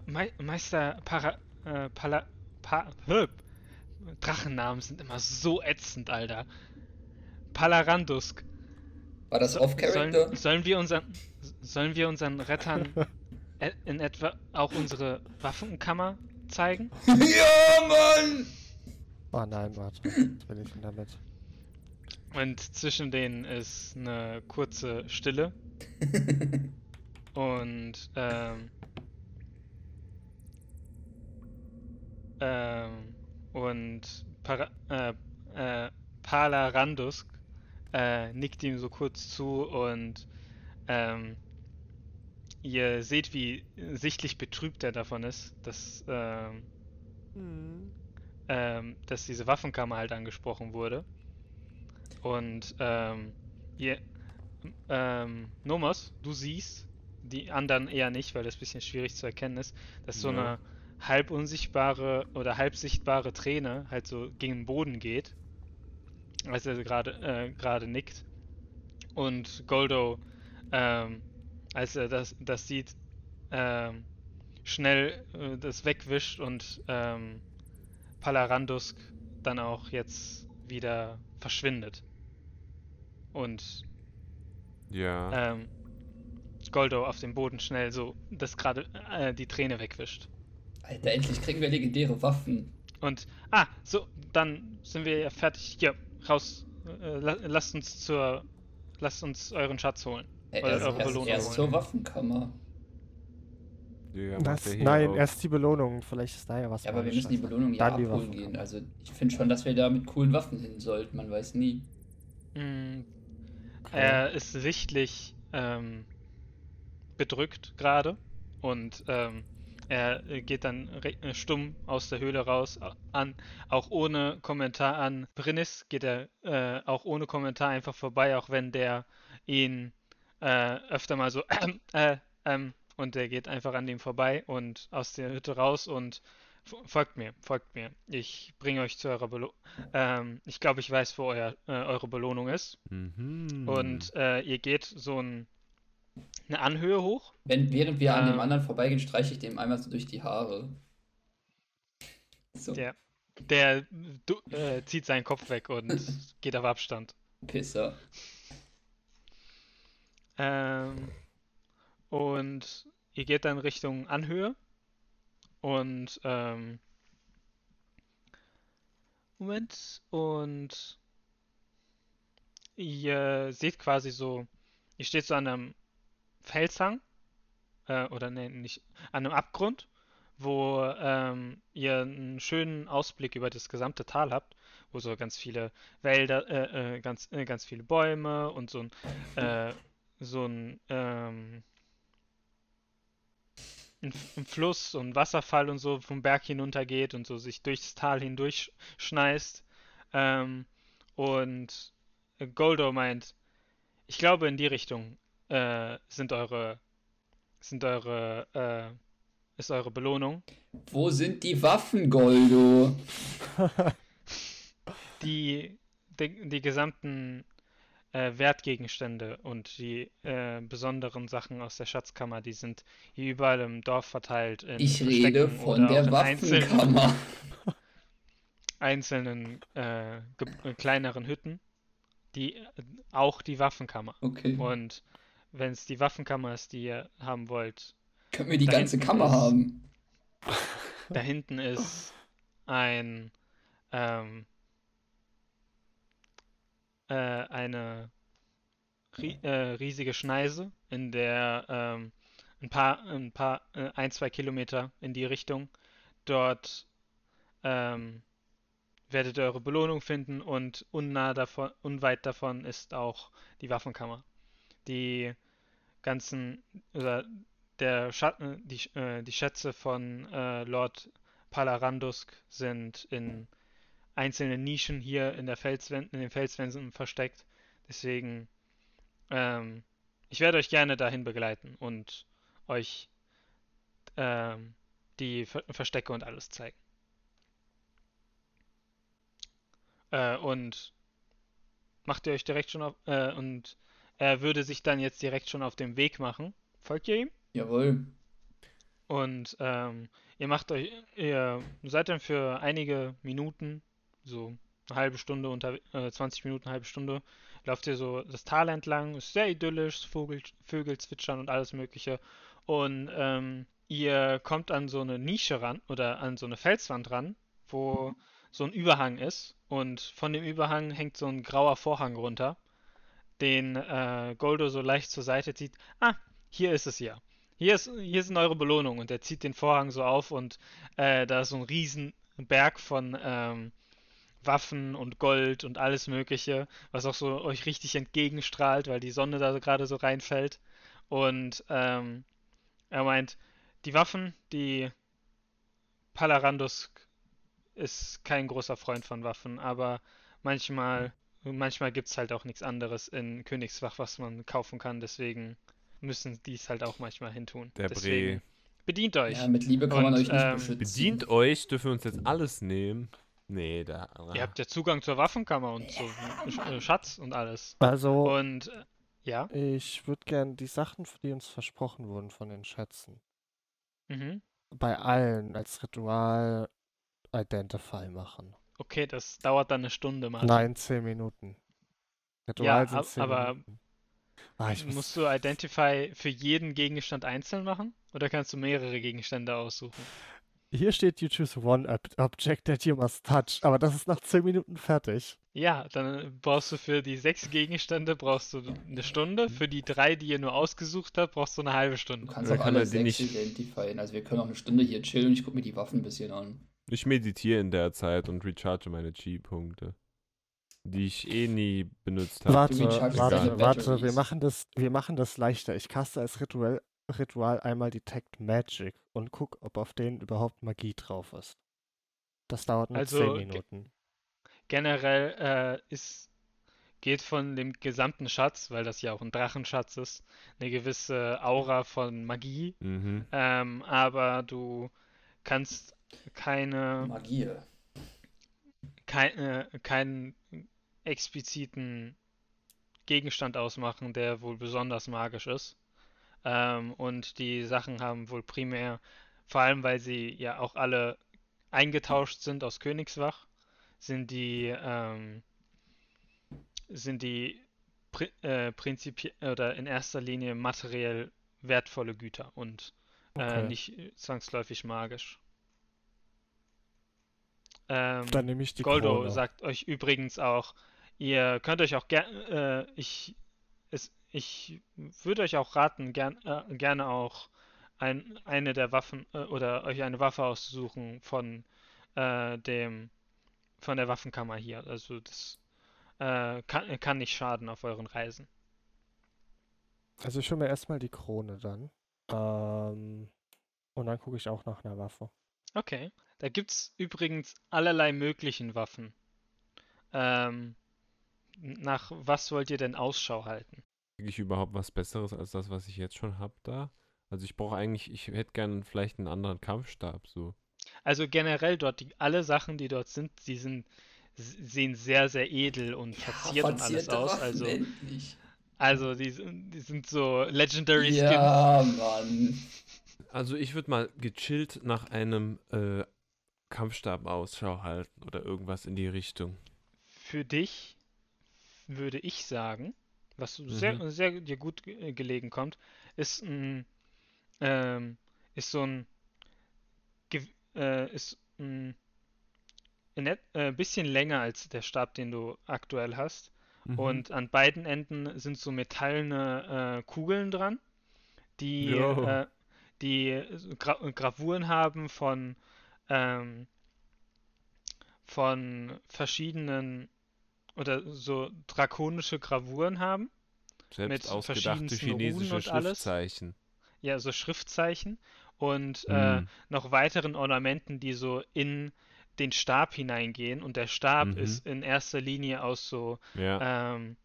Speaker 2: Me Meister Para. Äh, Pala. Pa Höp. Drachennamen sind immer so ätzend, Alter. Palarandusk.
Speaker 4: War das
Speaker 2: So-
Speaker 4: off-Character?
Speaker 2: Sollen, sollen wir unseren. Sollen wir unseren Rettern [laughs] e- in etwa auch unsere Waffenkammer zeigen? [laughs]
Speaker 4: ja, Mann!
Speaker 5: Oh nein, warte. Was will ich denn damit?
Speaker 2: Und zwischen denen ist eine kurze Stille. [laughs] Und ähm, ähm, und Para, äh, äh, Palarandusk äh, nickt ihm so kurz zu und ähm, ihr seht, wie sichtlich betrübt er davon ist, dass, ähm, ähm, dass diese Waffenkammer halt angesprochen wurde. Und ähm, ihr, ähm, Nomos, du siehst, die anderen eher nicht, weil das ein bisschen schwierig zu erkennen ist, dass so
Speaker 3: Ja.
Speaker 2: eine halb unsichtbare oder halb sichtbare Träne halt so gegen den Boden geht, als er gerade äh, gerade nickt. Und Goldo, ähm, als er das, das sieht, ähm, schnell äh, das wegwischt und ähm, Palarandusk dann auch jetzt wieder verschwindet. Und
Speaker 3: Ja.
Speaker 2: ähm, Goldo auf dem Boden schnell so das gerade äh, die Träne wegwischt.
Speaker 4: Alter, endlich kriegen wir legendäre Waffen.
Speaker 2: Und ah, so, dann sind wir ja fertig. Hier, raus. Äh, la lasst uns zur lasst uns euren Schatz holen.
Speaker 4: Äh,
Speaker 2: Oder
Speaker 4: erst,
Speaker 2: eure
Speaker 4: erst,
Speaker 2: Belohnung
Speaker 4: erst
Speaker 2: holen.
Speaker 4: zur Waffenkammer.
Speaker 3: Macht
Speaker 5: Das, nein,
Speaker 3: auch-
Speaker 5: erst die Belohnung. Vielleicht ist da ja was.
Speaker 4: Ja, aber wir müssen die Belohnung ja abholen gehen. Also ich finde schon, dass wir da mit coolen Waffen hin sollten. Man weiß nie.
Speaker 2: Mm, Er ist sichtlich ähm, bedrückt gerade und ähm, er geht dann äh, stumm aus der Höhle raus, an, auch ohne Kommentar an Brinnis geht er äh, auch ohne Kommentar einfach vorbei, auch wenn der ihn äh, öfter mal so [clears throat] äh, ähm, und der geht einfach an dem vorbei und aus der Hütte raus und folgt mir, folgt mir. Ich bringe euch zu eurer Belohnung. Ähm, ich glaube, ich weiß, wo euer, äh, eure Belohnung ist.
Speaker 3: Mhm.
Speaker 2: Und äh, ihr geht so ein, eine Anhöhe hoch.
Speaker 4: Wenn, während wir an dem
Speaker 2: Ähm.
Speaker 4: anderen vorbeigehen, streiche ich dem einmal so durch die Haare. So,
Speaker 2: Der, der du, äh, zieht seinen Kopf weg und [laughs] geht auf Abstand.
Speaker 4: Pisser.
Speaker 2: Ähm, und ihr geht dann Richtung Anhöhe. Und ähm, Moment. Und ihr seht quasi so, ihr steht so an einem Felshang. Äh, oder nee, nicht, an einem Abgrund, wo ähm, ihr einen schönen Ausblick über das gesamte Tal habt, wo so ganz viele Wälder, äh, äh, ganz, äh, ganz viele Bäume und so ein, äh, so ein, ähm, ein, ein Fluss und Wasserfall und so vom Berg hinuntergeht und so sich durchs Tal hindurch schneist. Ähm, und Goldo meint, ich glaube in die Richtung äh, sind eure sind eure äh, ist eure Belohnung.
Speaker 4: Wo sind die Waffen, Goldo? [laughs]
Speaker 2: Die, die, die gesamten äh, Wertgegenstände und die äh, besonderen Sachen aus der Schatzkammer, die sind hier überall im Dorf verteilt. In
Speaker 4: Ich rede
Speaker 2: Verstecken
Speaker 4: von
Speaker 2: oder auch
Speaker 4: der
Speaker 2: einzelnen,
Speaker 4: Waffenkammer. [laughs]
Speaker 2: einzelnen äh, kleineren Hütten, die auch die Waffenkammer.
Speaker 4: Okay.
Speaker 2: Und wenn es die Waffenkammer ist, die ihr haben wollt,
Speaker 4: Können wir die ganze Kammer
Speaker 2: ist-
Speaker 4: haben?
Speaker 2: Da hinten ist ein ähm, äh, eine ri äh, riesige Schneise, in der ähm, ein paar, ein paar, äh, ein, zwei Kilometer in die Richtung. Dort ähm, werdet ihr eure Belohnung finden und unnah davon, unweit davon ist auch die Waffenkammer. Die ganzen oder der Schatten, die, Sch- äh, die Schätze von äh, Lord Palarandusk sind in einzelnen Nischen hier in der Felswän in den Felswänden versteckt. Deswegen, ähm, ich werde euch gerne dahin begleiten und euch ähm, die Ver Verstecke und alles zeigen. Äh, und macht ihr euch direkt schon auf, äh, und er würde sich dann jetzt direkt schon auf den Weg machen. Folgt ihr ihm?
Speaker 4: Jawohl.
Speaker 2: Und ähm, ihr macht euch, ihr seid dann für einige Minuten, so eine halbe Stunde, unter, äh, 20 Minuten, halbe Stunde, lauft ihr so das Tal entlang, ist sehr idyllisch, Vogel, Vögel zwitschern und alles Mögliche. Und ähm, ihr kommt an so eine Nische ran oder an so eine Felswand ran, wo so ein Überhang ist. Und von dem Überhang hängt so ein grauer Vorhang runter, den äh, Goldo so leicht zur Seite zieht. Ah, hier ist es ja. Hier, ist, hier sind eure Belohnungen. Und er zieht den Vorhang so auf und äh, da ist so ein riesen Berg von ähm, Waffen und Gold und alles Mögliche, was auch so euch richtig entgegenstrahlt, weil die Sonne da gerade so reinfällt. Und ähm, er meint, die Waffen, die Palarandos ist kein großer Freund von Waffen, aber manchmal, manchmal gibt es halt auch nichts anderes in Königswach, was man kaufen kann, deswegen müssen die es halt auch manchmal hintun.
Speaker 3: Der
Speaker 2: deswegen
Speaker 3: Bre.
Speaker 2: bedient euch.
Speaker 4: Ja, mit Liebe kann man
Speaker 2: Und,
Speaker 4: euch nicht
Speaker 2: ähm,
Speaker 4: beschützen.
Speaker 3: Bedient euch, dürfen wir uns jetzt alles nehmen? Nee, da.
Speaker 2: Ihr habt ja Zugang zur Waffenkammer und zu Sch- äh, Schatz und alles.
Speaker 5: Also,
Speaker 2: Und äh, ja,
Speaker 5: ich würde gern die Sachen, die uns versprochen wurden von den Schätzen,
Speaker 2: mhm.
Speaker 5: bei allen als Ritual Identify machen.
Speaker 2: okay, das dauert dann eine Stunde mal.
Speaker 5: Nein, 10 Minuten. Ritual
Speaker 2: Ja,
Speaker 5: sind
Speaker 2: ab-
Speaker 5: 10
Speaker 2: aber
Speaker 5: Minuten. Ah, ich muss,
Speaker 2: Musst du Identify für jeden Gegenstand einzeln machen? Oder kannst du mehrere Gegenstände aussuchen?
Speaker 5: Hier steht, you choose one ob object that you must touch, aber das ist nach 10 Minuten fertig.
Speaker 2: Ja, dann brauchst du für die sechs Gegenstände brauchst du eine Stunde. Für die drei, die ihr nur ausgesucht habt, brauchst du eine halbe
Speaker 4: Du
Speaker 2: Stunde.
Speaker 4: kannst
Speaker 3: Oder
Speaker 4: auch alle
Speaker 3: die
Speaker 4: sechs
Speaker 3: nicht-
Speaker 4: identifizieren. Also wir können auch eine Stunde hier chillen und ich gucke mir die Waffen ein bisschen an.
Speaker 3: Ich meditiere in der Zeit und recharge meine Chi-Punkte. Die ich eh nie benutzt habe.
Speaker 5: Warte,
Speaker 4: Du
Speaker 5: warte, warte, wir machen das, wir machen das leichter. Ich caste als Ritual, Ritual einmal Detect Magic und guck, ob auf denen überhaupt Magie drauf ist. Das dauert nur
Speaker 2: Also,
Speaker 5: 10
Speaker 2: ge-
Speaker 5: Minuten.
Speaker 2: Generell äh, ist, geht von dem gesamten Schatz, weil das ja auch ein Drachenschatz ist, eine gewisse Aura von Magie.
Speaker 3: Mhm.
Speaker 2: Ähm, aber du kannst keine,
Speaker 4: Magie.
Speaker 2: kein, äh, keinen expliziten Gegenstand ausmachen, der wohl besonders magisch ist. Ähm, und die Sachen haben wohl primär, vor allem weil sie ja auch alle eingetauscht sind aus Königswach, sind die, ähm, sind die pri äh, prinzipiell oder in erster Linie materiell wertvolle Güter und äh,
Speaker 5: Okay.
Speaker 2: nicht zwangsläufig magisch. Ähm,
Speaker 5: Dann nehme ich die
Speaker 2: Goldo
Speaker 5: Krone.
Speaker 2: sagt euch übrigens auch, ihr könnt euch auch gerne, äh, ich, es, ich würde euch auch raten, gern, äh, gerne auch ein, eine der Waffen äh, oder euch eine Waffe auszusuchen von äh, dem, von der Waffenkammer hier. Also das äh, kann, kann nicht schaden auf euren Reisen.
Speaker 5: Also ich hole mir erstmal die Krone dann. Ähm, und dann gucke ich auch nach einer Waffe.
Speaker 2: Okay. Da gibt's übrigens allerlei möglichen Waffen. Ähm, nach was wollt ihr denn Ausschau halten?
Speaker 3: Kriege ich überhaupt was Besseres als das, was ich jetzt schon habe da? Also ich brauche eigentlich, ich hätte gern vielleicht einen anderen Kampfstab so.
Speaker 2: Also generell dort, die, alle Sachen, die dort sind, die sind, sehen sehr, sehr edel und verziert und alles aus.
Speaker 4: Waffen,
Speaker 2: Also,
Speaker 4: endlich.
Speaker 2: also die, sind- die sind so Legendary Skins.
Speaker 4: Ja, Mann.
Speaker 3: Also ich würde mal gechillt nach einem äh, Kampfstab Ausschau halten oder irgendwas in die Richtung.
Speaker 2: Für dich würde ich sagen, was sehr,
Speaker 3: Mhm.
Speaker 2: sehr dir gut äh, gelegen kommt, ist ein, ähm, ist so ein, äh, ist ein, ein äh, bisschen länger als der Stab, den du aktuell hast.
Speaker 3: Mhm.
Speaker 2: Und an beiden Enden sind so metallene äh, Kugeln dran, die, äh, die Gra Gravuren haben von, ähm, von verschiedenen oder so drakonische Gravuren haben.
Speaker 3: Selbst
Speaker 2: mit
Speaker 3: ausgedachte
Speaker 2: Runen
Speaker 3: chinesische
Speaker 2: und alles.
Speaker 3: Schriftzeichen.
Speaker 2: Ja, so Schriftzeichen und äh,
Speaker 3: Mhm.
Speaker 2: noch weiteren Ornamenten, die so in den Stab hineingehen. Und der Stab
Speaker 3: Mhm.
Speaker 2: ist in erster Linie aus so
Speaker 3: Ja,
Speaker 2: ähm,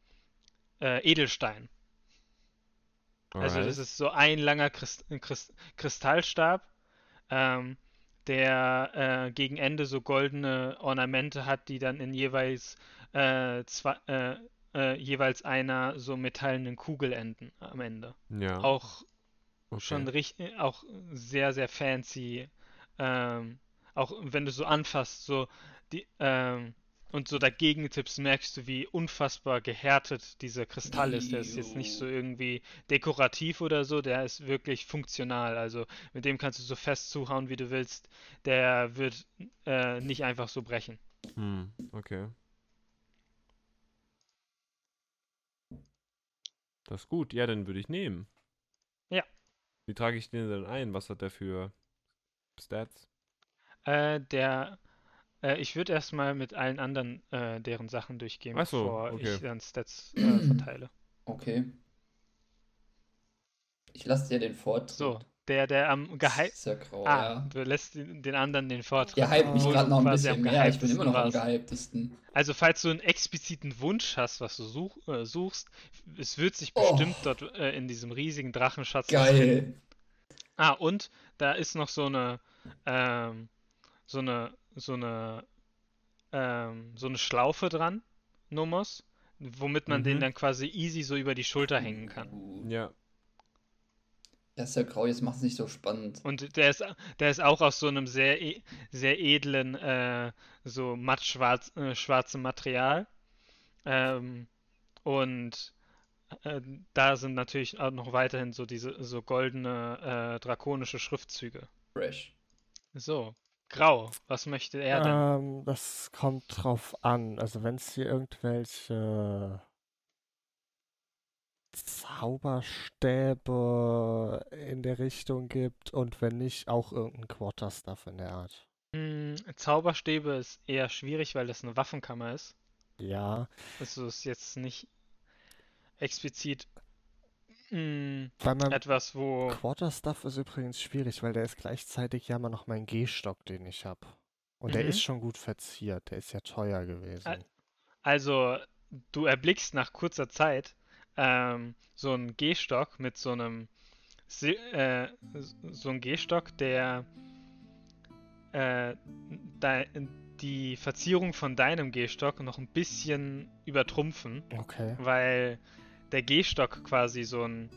Speaker 2: äh, Edelstein. Also
Speaker 3: alright.
Speaker 2: das ist so ein langer Christ Christ Kristallstab ähm, der äh, gegen Ende so goldene Ornamente hat, die dann in jeweils äh, zwei, äh, äh, jeweils einer so metallenen Kugel enden am Ende.
Speaker 3: Ja.
Speaker 2: Auch
Speaker 3: okay.
Speaker 2: schon richtig, auch sehr, sehr fancy. Ähm, auch wenn du so anfasst, so die, ähm, und so dagegen tippst, merkst du, wie unfassbar gehärtet dieser Kristall ist. Der ist jetzt nicht so irgendwie dekorativ oder so, der ist wirklich funktional. Also mit dem kannst du so fest zuhauen, wie du willst. Der wird äh, nicht einfach so brechen.
Speaker 3: Hm, okay. Das ist gut. Ja, dann würde ich nehmen.
Speaker 2: Ja.
Speaker 3: Wie trage ich den denn ein? Was hat der für Stats?
Speaker 2: Äh, der, äh, ich würde erstmal mit allen anderen äh, deren Sachen durchgehen,
Speaker 3: Ach so,
Speaker 2: bevor
Speaker 3: okay.
Speaker 2: ich dann Stats äh, verteile.
Speaker 4: Okay. Ich lasse dir den Vortritt.
Speaker 2: So, der, der am gehypt.
Speaker 4: Ist ja grau,
Speaker 2: Ah,
Speaker 4: ja.
Speaker 2: du lässt den den anderen den Vortritt.
Speaker 4: Ihr hypt mich
Speaker 2: obwohl
Speaker 4: gerade noch ein bisschen mehr. Ich bin immer noch am
Speaker 2: gehyptesten
Speaker 4: gehyptesten.
Speaker 2: Also, falls du einen expliziten Wunsch hast, was du such, äh, suchst, es wird sich
Speaker 4: Oh.
Speaker 2: bestimmt dort äh, in diesem riesigen Drachenschatz
Speaker 4: Geil.
Speaker 2: Ah, und da ist noch so eine, ähm, so eine, so eine, ähm, so eine Schlaufe dran, Nomos, womit man den
Speaker 3: Mhm.
Speaker 2: dann quasi easy so über die Schulter hängen kann.
Speaker 3: Ja.
Speaker 4: Das ist ja grau, jetzt macht es nicht so spannend.
Speaker 2: Und der ist, der ist auch aus so einem sehr, e sehr edlen, äh, so matt schwarz, äh, schwarzem Material. Ähm, und äh, da sind natürlich auch noch weiterhin so diese so goldene, äh, drakonische Schriftzüge.
Speaker 4: Fresh.
Speaker 2: So, grau. Was möchte er denn?
Speaker 5: Ähm, das kommt drauf an. Also wenn es hier irgendwelche Zauberstäbe in der Richtung gibt und wenn nicht, auch irgendein Quarterstuff in der Art.
Speaker 2: Hm, Zauberstäbe ist eher schwierig, weil das eine Waffenkammer ist.
Speaker 5: Ja,
Speaker 2: Also ist jetzt nicht explizit hm,
Speaker 5: weil man
Speaker 2: etwas, wo.
Speaker 5: Quarterstuff ist übrigens schwierig, weil der ist gleichzeitig ja immer noch mein Gehstock, den ich habe. Und der
Speaker 2: Mhm.
Speaker 5: ist schon gut verziert, der ist ja teuer gewesen.
Speaker 2: Also, du erblickst nach kurzer Zeit ähm, so einen Gehstock mit so einem äh, so einen Gehstock, der äh, die Verzierung von deinem Gehstock noch ein bisschen übertrumpfen,
Speaker 5: Okay.
Speaker 2: weil der Gehstock quasi so ein,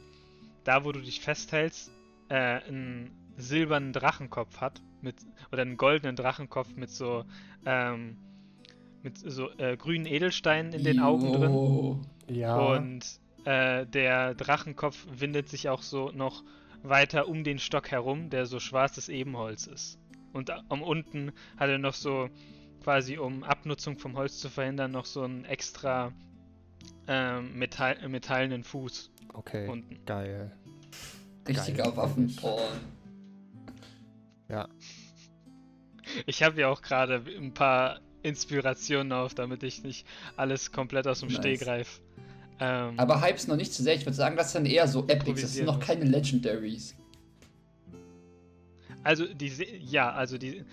Speaker 2: da wo du dich festhältst, äh, einen silbernen Drachenkopf hat, mit, oder einen goldenen Drachenkopf mit so, ähm, mit so äh, grünen Edelsteinen in den Augen drin.
Speaker 5: Ja.
Speaker 2: Und äh, der Drachenkopf windet sich auch so noch weiter um den Stock herum, der so schwarzes Ebenholz ist. Und am unten hat er noch so, quasi um Abnutzung vom Holz zu verhindern, noch so einen extra ähm, Metall, äh, metallenen Fuß
Speaker 5: okay.
Speaker 2: unten.
Speaker 5: Geil.
Speaker 4: Richtiger
Speaker 5: Geil.
Speaker 4: Waffenporn.
Speaker 5: Ja.
Speaker 2: Ich habe ja auch gerade ein paar Inspirationen auf, damit ich nicht alles komplett aus dem
Speaker 4: Nice.
Speaker 2: Stegreif. Ähm,
Speaker 4: Aber Hypes noch nicht zu sehr. Ich würde sagen, das sind eher so Epics. Das sind noch keine Legendaries.
Speaker 2: Also die, ja, also die,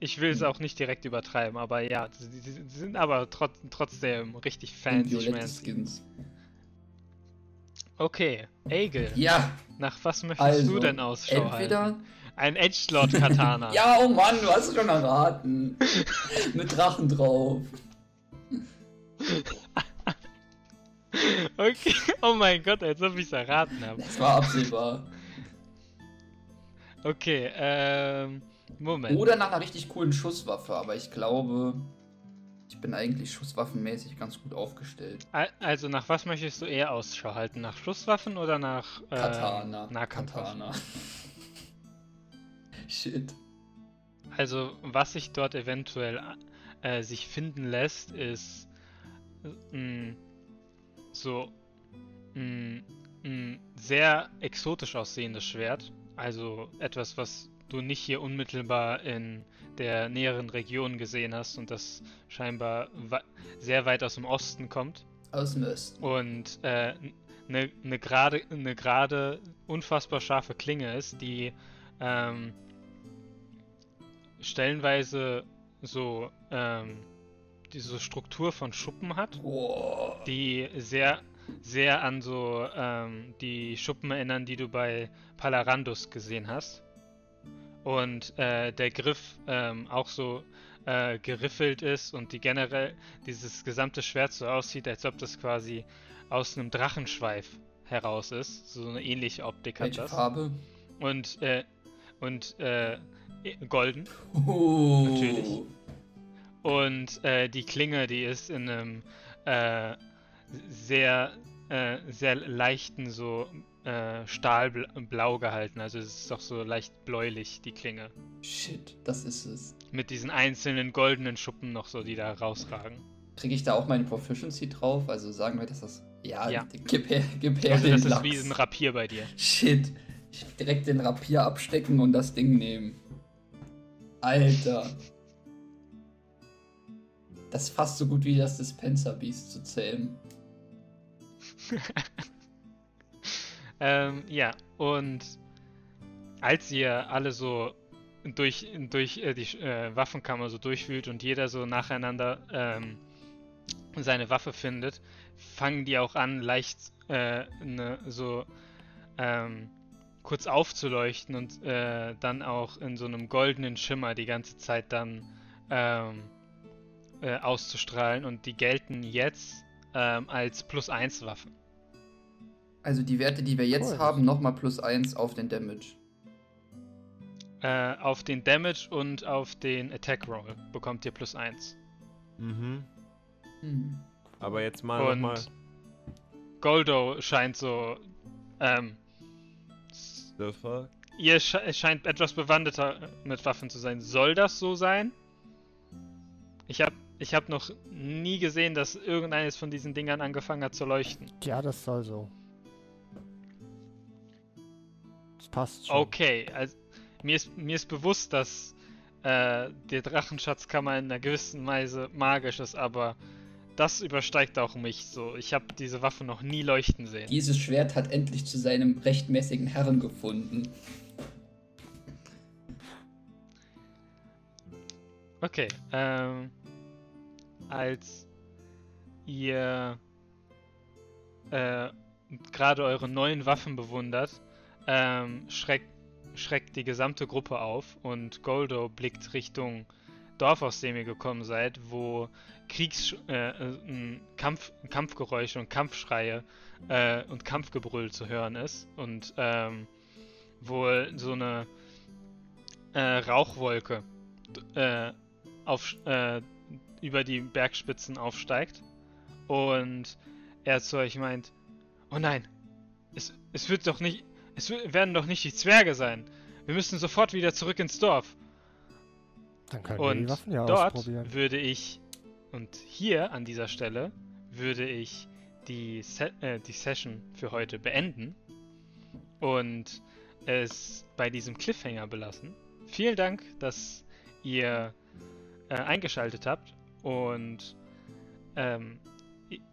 Speaker 2: ich will es auch nicht direkt übertreiben, aber ja, die, sind aber trot, trotzdem richtig fancy
Speaker 4: violette. Skins.
Speaker 2: Okay, Egel,
Speaker 4: Ja,
Speaker 2: nach was möchtest
Speaker 4: also.
Speaker 2: du denn Ausschau halten?
Speaker 4: Entweder.
Speaker 2: Ein Edgelord-Katana. [laughs]
Speaker 4: Ja, oh Mann, du hast es schon erraten. [laughs] Mit Drachen drauf. [laughs]
Speaker 2: Okay, oh mein Gott, als ob ich es erraten habe.
Speaker 4: Das war absehbar.
Speaker 2: Okay, ähm, Moment.
Speaker 4: Oder nach einer richtig coolen Schusswaffe, aber ich glaube, ich bin eigentlich schusswaffenmäßig ganz gut aufgestellt.
Speaker 2: Al- Also nach was möchtest du eher Ausschau halten? Nach Schusswaffen oder nach äh,
Speaker 4: Katana.
Speaker 2: Nahkampfwaffen?
Speaker 4: Katana. [laughs] Shit.
Speaker 2: Also, was sich dort eventuell äh, sich finden lässt, ist mh, so mh, mh, sehr exotisch aussehendes Schwert. Also etwas, was du nicht hier unmittelbar in der näheren Region gesehen hast und das scheinbar sehr weit aus dem Osten kommt.
Speaker 4: Aus dem Osten.
Speaker 2: Und eine ne, ne gerade, ne gerade, unfassbar scharfe Klinge ist, die ähm, stellenweise so ähm, diese Struktur von Schuppen hat,
Speaker 4: Boah.
Speaker 2: die sehr, sehr an so ähm, die Schuppen erinnern, die du bei Palarandus gesehen hast. und äh, der Griff ähm, auch so äh, geriffelt ist und die generell dieses gesamte Schwert so aussieht, als ob das quasi aus einem Drachenschweif heraus ist. So eine ähnliche Optik hat
Speaker 4: Welche
Speaker 2: das.
Speaker 4: Farbe?
Speaker 2: Und äh, und äh, golden.
Speaker 4: Oh.
Speaker 2: Natürlich. Und äh, die Klinge, die ist in einem äh, sehr, äh, sehr leichten so äh, Stahlblau gehalten. Also es ist doch so leicht bläulich, die Klinge.
Speaker 4: Shit, das ist es.
Speaker 2: Mit diesen einzelnen goldenen Schuppen noch so, die da rausragen.
Speaker 4: Kriege ich da auch meine Proficiency drauf? Also sagen wir, dass das. Ja,
Speaker 2: Ja.
Speaker 4: gib her, gib her
Speaker 2: Also
Speaker 4: den
Speaker 2: das ist
Speaker 4: Lachs.
Speaker 2: wie ein Rapier bei dir.
Speaker 4: Shit. Ich direkt den Rapier abstecken und das Ding nehmen. Alter. Das ist fast so gut wie das Dispenser Beast zu zähmen. [laughs]
Speaker 2: Ähm, ja, und als ihr alle so durch, durch äh, die äh, Waffenkammer so durchwühlt und jeder so nacheinander ähm, seine Waffe findet, fangen die auch an, leicht äh, ne, so ähm, kurz aufzuleuchten und äh, dann auch in so einem goldenen Schimmer die ganze Zeit dann ähm, äh, auszustrahlen und die gelten jetzt ähm, als Plus 1 Waffen.
Speaker 4: Also die Werte, die wir jetzt
Speaker 5: Cool.
Speaker 4: haben, nochmal plus 1 auf den Damage.
Speaker 2: Äh, auf den Damage und auf den Attack Roll bekommt ihr plus 1.
Speaker 3: Mhm.
Speaker 4: Hm.
Speaker 3: Aber jetzt mal
Speaker 2: Und
Speaker 3: nochmal.
Speaker 2: Goldo scheint so. Ähm,
Speaker 3: The fuck?
Speaker 2: ihr sche scheint etwas bewanderter mit Waffen zu sein. Soll das so sein? Ich hab, ich hab noch nie gesehen, dass irgendeines von diesen Dingern angefangen hat zu leuchten.
Speaker 5: Ja, das soll so. Das passt schon.
Speaker 2: Okay, also mir ist, mir ist bewusst, dass äh, die Drachenschatzkammer in einer gewissen Weise magisch ist, aber das übersteigt auch mich so. Ich habe diese Waffe noch nie leuchten sehen.
Speaker 4: Dieses Schwert hat endlich zu seinem rechtmäßigen Herrn gefunden.
Speaker 2: Okay, ähm, als ihr äh, gerade eure neuen Waffen bewundert, ähm, schreckt, schreckt die gesamte Gruppe auf und Goldo blickt Richtung Dorf, aus dem ihr gekommen seid, wo Kriegs äh, äh, Kampf, Kampfgeräusche und Kampfschreie äh, und Kampfgebrüll zu hören ist und ähm, wohl so eine äh, Rauchwolke äh, auf, äh, über die Bergspitzen aufsteigt und er zu euch meint, oh nein, es, es wird doch nicht, es werden doch nicht die Zwerge sein. Wir müssen sofort wieder zurück ins Dorf.
Speaker 5: Dann können wir die
Speaker 2: Und
Speaker 5: Waffen ja
Speaker 2: dort
Speaker 5: ausprobieren.
Speaker 2: würde ich, und hier an dieser Stelle, würde ich die, Se äh, die Session für heute beenden und es bei diesem Cliffhanger belassen. Vielen Dank, dass ihr äh, eingeschaltet habt und ähm,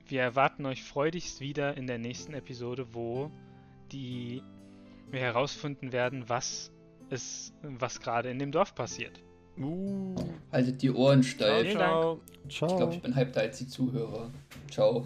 Speaker 2: wir erwarten euch freudigst wieder in der nächsten Episode, wo die wir herausfinden werden, was es, was gerade in dem Dorf passiert.
Speaker 3: Uh.
Speaker 4: Haltet die Ohren
Speaker 3: Ciao,
Speaker 4: steif.
Speaker 2: Vielen Dank.
Speaker 3: ciao.
Speaker 4: Ich
Speaker 5: Ciao.
Speaker 4: glaube, ich bin hypter als die Zuhörer. Ciao.